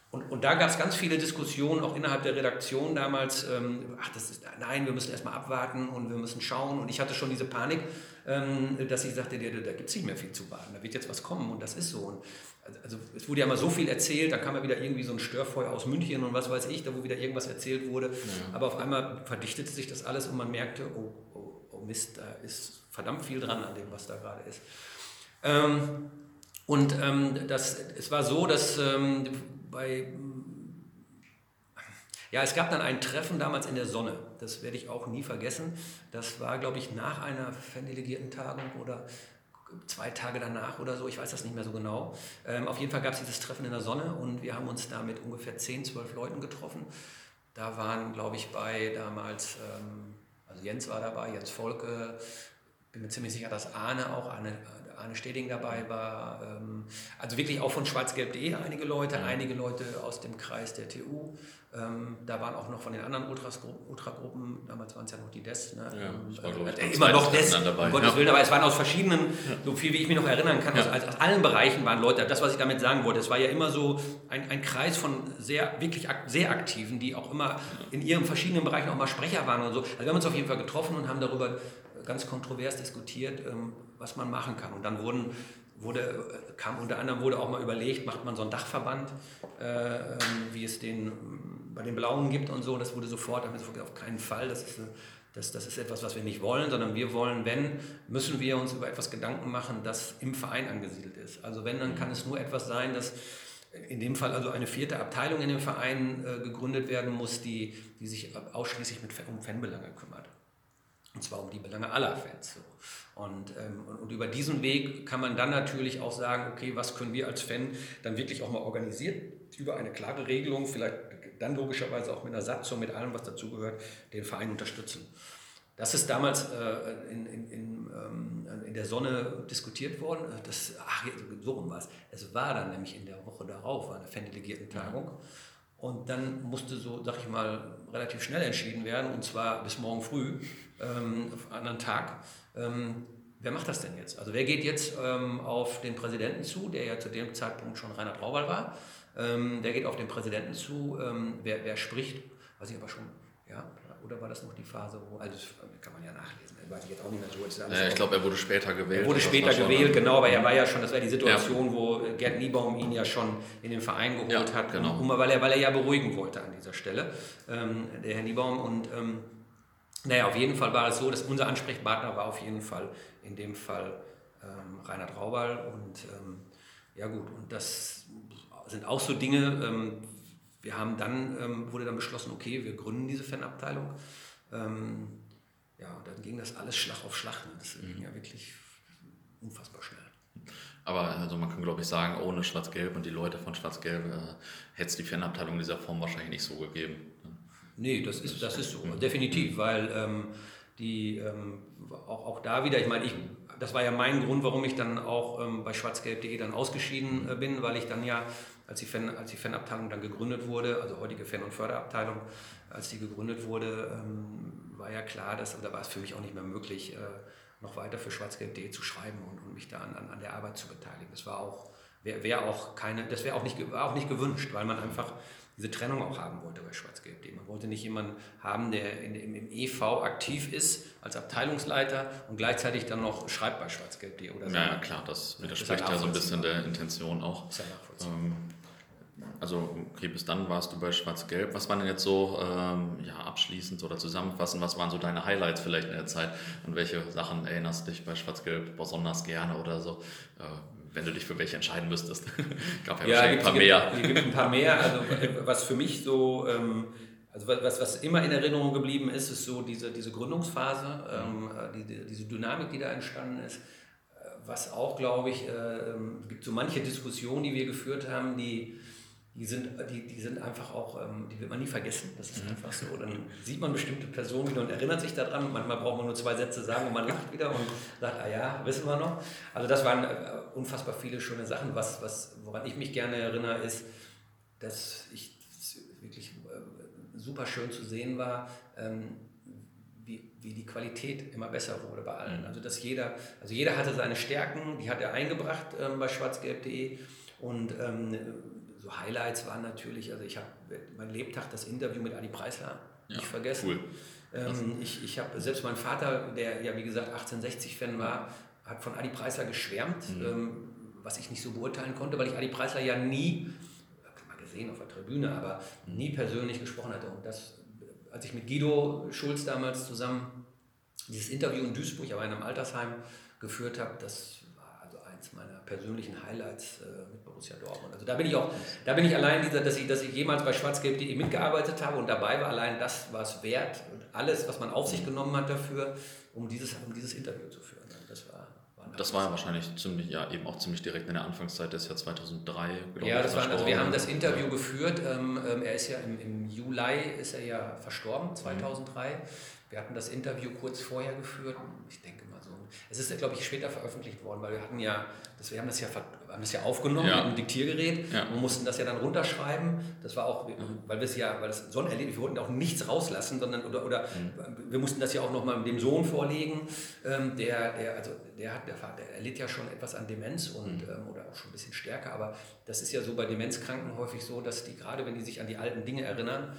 und, und da gab es ganz viele Diskussionen, auch innerhalb der Redaktion damals, ähm, ach, das ist, nein, wir müssen erstmal abwarten und wir müssen schauen. Und ich hatte schon diese Panik, ähm, dass ich sagte, da, da gibt es nicht mehr viel zu warten, da wird jetzt was kommen und das ist so. Und also es wurde ja mal so viel erzählt, dann kam ja wieder irgendwie so ein Störfeuer aus München und was weiß ich, da wo wieder irgendwas erzählt wurde. Ja. Aber auf einmal verdichtete sich das alles und man merkte, oh, oh, oh Mist, da ist verdammt viel dran an dem, was da gerade ist. Ähm, und ähm, das, es war so, dass ähm, bei, ja, es gab dann ein Treffen damals in der Sonne, das werde ich auch nie vergessen. Das war, glaube ich, nach einer Fandelegierten-Tagung oder zwei Tage danach oder so, ich weiß das nicht mehr so genau. Ähm, auf jeden Fall gab es dieses Treffen in der Sonne und wir haben uns da mit ungefähr 10, 12 Leuten getroffen. Da waren, glaube ich, bei damals, ähm, also Jens war dabei, Jens Volke, bin mir ziemlich sicher, dass Arne auch, Arne, Arne Steding dabei war. Ähm, also wirklich auch von schwarzgelb.de einige Leute, einige Leute aus dem Kreis der TU. Ähm, da waren auch noch von den anderen Ultragruppen, damals waren es ja noch die DES, ne? Ja, ähm, äh, immer noch DES, dabei. um Gottes ja. Willen, aber es waren aus verschiedenen, ja. so viel wie ich mich noch erinnern kann, aus, aus, allen Bereichen waren Leute, das, was ich damit sagen wollte, es war ja immer so ein, ein Kreis von sehr, wirklich ak sehr Aktiven, die auch immer in ihren verschiedenen Bereichen auch mal Sprecher waren und so. Also wir haben uns auf jeden Fall getroffen und haben darüber ganz kontrovers diskutiert, ähm, was man machen kann. Und dann wurden, wurde, kam unter anderem wurde auch mal überlegt, macht man so einen Dachverband, äh, wie es den bei den Blauen gibt und so. Das wurde sofort, haben wir sofort auf keinen Fall. Das ist Das, das ist etwas, was wir nicht wollen, sondern wir wollen, wenn, müssen wir uns über etwas Gedanken machen, das im Verein angesiedelt ist. Also wenn, dann kann es nur etwas sein, dass in dem Fall also eine vierte Abteilung in dem Verein äh, gegründet werden muss, die, die sich ausschließlich mit, um Fanbelange kümmert. Und zwar um die Belange aller Fans. So. Und, ähm, und, über diesen Weg kann man dann natürlich auch sagen, okay, was können wir als Fan dann wirklich auch mal organisiert über eine klare Regelung, vielleicht dann logischerweise auch mit einer Satzung, mit allem, was dazugehört, den Verein unterstützen. Das ist damals äh, in, in, in, ähm, in, der Sonne diskutiert worden. Das, ach, so rum war es. Es war dann nämlich in der Woche darauf, war eine Fandelegierten-Tagung. Und dann musste so, sag ich mal, relativ schnell entschieden werden, und zwar bis morgen früh, ähm, auf einen anderen Tag. Ähm, wer macht das denn jetzt? Also wer geht jetzt ähm, auf den Präsidenten zu, der ja zu dem Zeitpunkt schon Reinhard Rauwald war? Ähm, der geht auf den Präsidenten zu, ähm, wer, wer spricht, weiß ich aber schon, ja, oder war das noch die Phase, wo, also das kann man ja nachlesen, weiß ich jetzt auch nicht mehr so. Ja, ich glaube, er wurde später gewählt. Er wurde später gewählt, genau, aber er war ja schon, das war die Situation, ja. wo Gerd Niebaum ihn ja schon in den Verein geholt ja, hat, genau. um, weil, er, weil er ja beruhigen wollte an dieser Stelle, ähm, der Herr Niebaum. Und ähm, naja, auf jeden Fall war es so, dass unser Ansprechpartner war auf jeden Fall in dem Fall ähm, Reinhard Raubal und ähm, ja gut, und das sind auch so Dinge, ähm, wir haben dann, ähm, wurde dann beschlossen, okay, wir gründen diese Fanabteilung. Ähm, ja, und dann ging das alles Schlag auf Schlag. Ne? Das ging mhm. ja wirklich unfassbar schnell. Aber also man kann, glaube ich, sagen, ohne Schwarz-Gelb und die Leute von Schwarz-Gelb äh, hätte es die Fanabteilung in dieser Form wahrscheinlich nicht so gegeben. Ne? Nee, das ist, das ist so, mhm. definitiv, weil ähm, die ähm, auch, auch da wieder, ich meine, ich das war ja mein Grund, warum ich dann auch ähm, bei schwarzgelb.de dann ausgeschieden äh, bin, weil ich dann ja, als die, Fan, als die Fanabteilung dann gegründet wurde, also heutige Fan- und Förderabteilung, als die gegründet wurde, ähm, war ja klar, dass, da war es für mich auch nicht mehr möglich, äh, noch weiter für schwarzgelb.de zu schreiben und, und mich da an, an, der Arbeit zu beteiligen. Das war auch, wäre wär auch keine, das wäre auch nicht, war auch nicht gewünscht, weil man einfach diese Trennung auch haben wollte bei Schwarz-Gelb.de. Man wollte nicht jemanden haben, der in, im, im, EV aktiv ist als Abteilungsleiter und gleichzeitig dann noch schreibt bei Schwarz-Gelb.de oder so. Ja, ja, klar, das widerspricht ja so ein bisschen der Intention auch. Ist ja ähm, also, okay, bis dann warst du bei Schwarz-Gelb. Was waren denn jetzt so, ähm, ja, abschließend oder zusammenfassend, was waren so deine Highlights vielleicht in der Zeit? An welche Sachen erinnerst du dich bei Schwarz-Gelb besonders gerne oder so? Äh, wenn du dich für welche entscheiden müsstest. Gab ja, ja wahrscheinlich ein paar mehr. Es gibt ein paar mehr. Also was für mich so, ähm, also was, was immer in Erinnerung geblieben ist, ist so diese, diese Gründungsphase, ähm, die, diese Dynamik, die da entstanden ist. Was auch, glaube ich, äh, es gibt so manche Diskussionen, die wir geführt haben, die die sind, die, die sind einfach auch, ähm, die wird man nie vergessen. Das ist mhm. einfach so. Dann sieht man bestimmte Personen wieder und erinnert sich daran. Manchmal braucht man nur zwei Sätze sagen und man lacht wieder und sagt, ah ja, wissen wir noch. Also das waren äh, unfassbar viele schöne Sachen. Was, was, woran ich mich gerne erinnere, ist, dass ich wirklich äh, super schön zu sehen war, ähm, wie, wie die Qualität immer besser wurde bei allen. Mhm. Also dass jeder, also jeder hatte seine Stärken, die hat er eingebracht ähm, bei schwarzgelb.de und so Highlights waren natürlich, also ich habe mein Lebtag das Interview mit Adi Preisler ja, nicht vergessen. Cool. Ähm, ich ich habe selbst mein Vater, der ja wie gesagt 1860-Fan war, hat von Adi Preisler geschwärmt, mhm. ähm, was ich nicht so beurteilen konnte, weil ich Adi Preisler ja nie, mal gesehen auf der Tribüne, aber nie persönlich gesprochen hatte. Und das, als ich mit Guido Schulz damals zusammen dieses Interview in Duisburg, aber in einem Altersheim geführt habe, das also eins meiner persönlichen Highlights äh, mit Borussia Dortmund. Also da bin ich auch, da bin ich allein dieser, dass ich, dass ich jemals bei schwarzgelb.de mitgearbeitet habe und dabei war, allein das war es wert und alles, was man auf sich genommen hat dafür, um dieses, um dieses Interview zu führen. Das war, das war ja wahrscheinlich ziemlich, ja, eben auch ziemlich direkt in der Anfangszeit des Jahr 2003. Ja, das war, also wir haben das Interview geführt. Ähm, ähm, er ist ja im, im Juli ist er ja verstorben, 2003. Mhm. Wir hatten das Interview kurz vorher geführt. Ich denke. Es ist, glaube ich, später veröffentlicht worden, weil wir hatten ja, das, wir haben das ja, haben das ja aufgenommen ja. mit einem Diktiergerät ja. und mussten das ja dann runterschreiben. Das war auch, weil wir es ja, weil das so ein Erlebnis, wir wollten auch nichts rauslassen, sondern oder, oder mhm. wir mussten das ja auch nochmal dem Sohn vorlegen. Ähm, der, der, also der hat, der, der erlitt ja schon etwas an Demenz und mhm. ähm, oder auch schon ein bisschen stärker, aber das ist ja so bei Demenzkranken häufig so, dass die gerade, wenn die sich an die alten Dinge erinnern,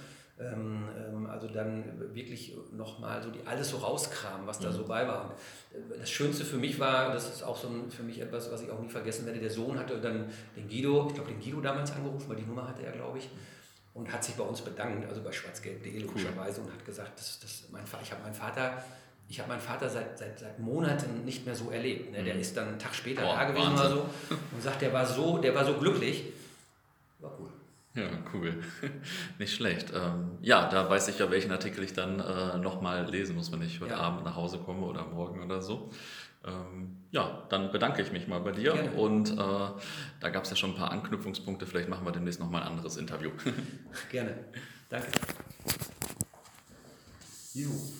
also dann wirklich nochmal so die alles so rauskramen, was da mhm. so bei war. Und äh, das Schönste für mich war, das ist auch so ein, für mich etwas, was ich auch nie vergessen werde, der Sohn hatte dann den Guido, ich glaube den Guido damals angerufen, weil die Nummer hatte er, glaube ich. und hat sich bei uns bedankt, also bei schwarzgelb.de logischerweise, und hat gesagt, dass, dass mein, ich habe meinen Vater ich habe meinen Vater seit, seit, seit Monaten nicht mehr so erlebt. Ne? Der mhm. ist dann einen Tag später oh, da gewesen oder so und sagt, der war so, der war so glücklich. War cool. Ja, cool. Nicht schlecht. Ähm, ja, da weiß ich ja, welchen Artikel ich dann äh, nochmal lesen muss, wenn ich heute ja. Abend nach Hause komme oder morgen oder so. Ähm, ja, dann bedanke ich mich mal bei dir Gerne. und äh, da gab es ja schon ein paar Anknüpfungspunkte. Vielleicht machen wir demnächst nochmal ein anderes Interview. Gerne. Danke. Juhu.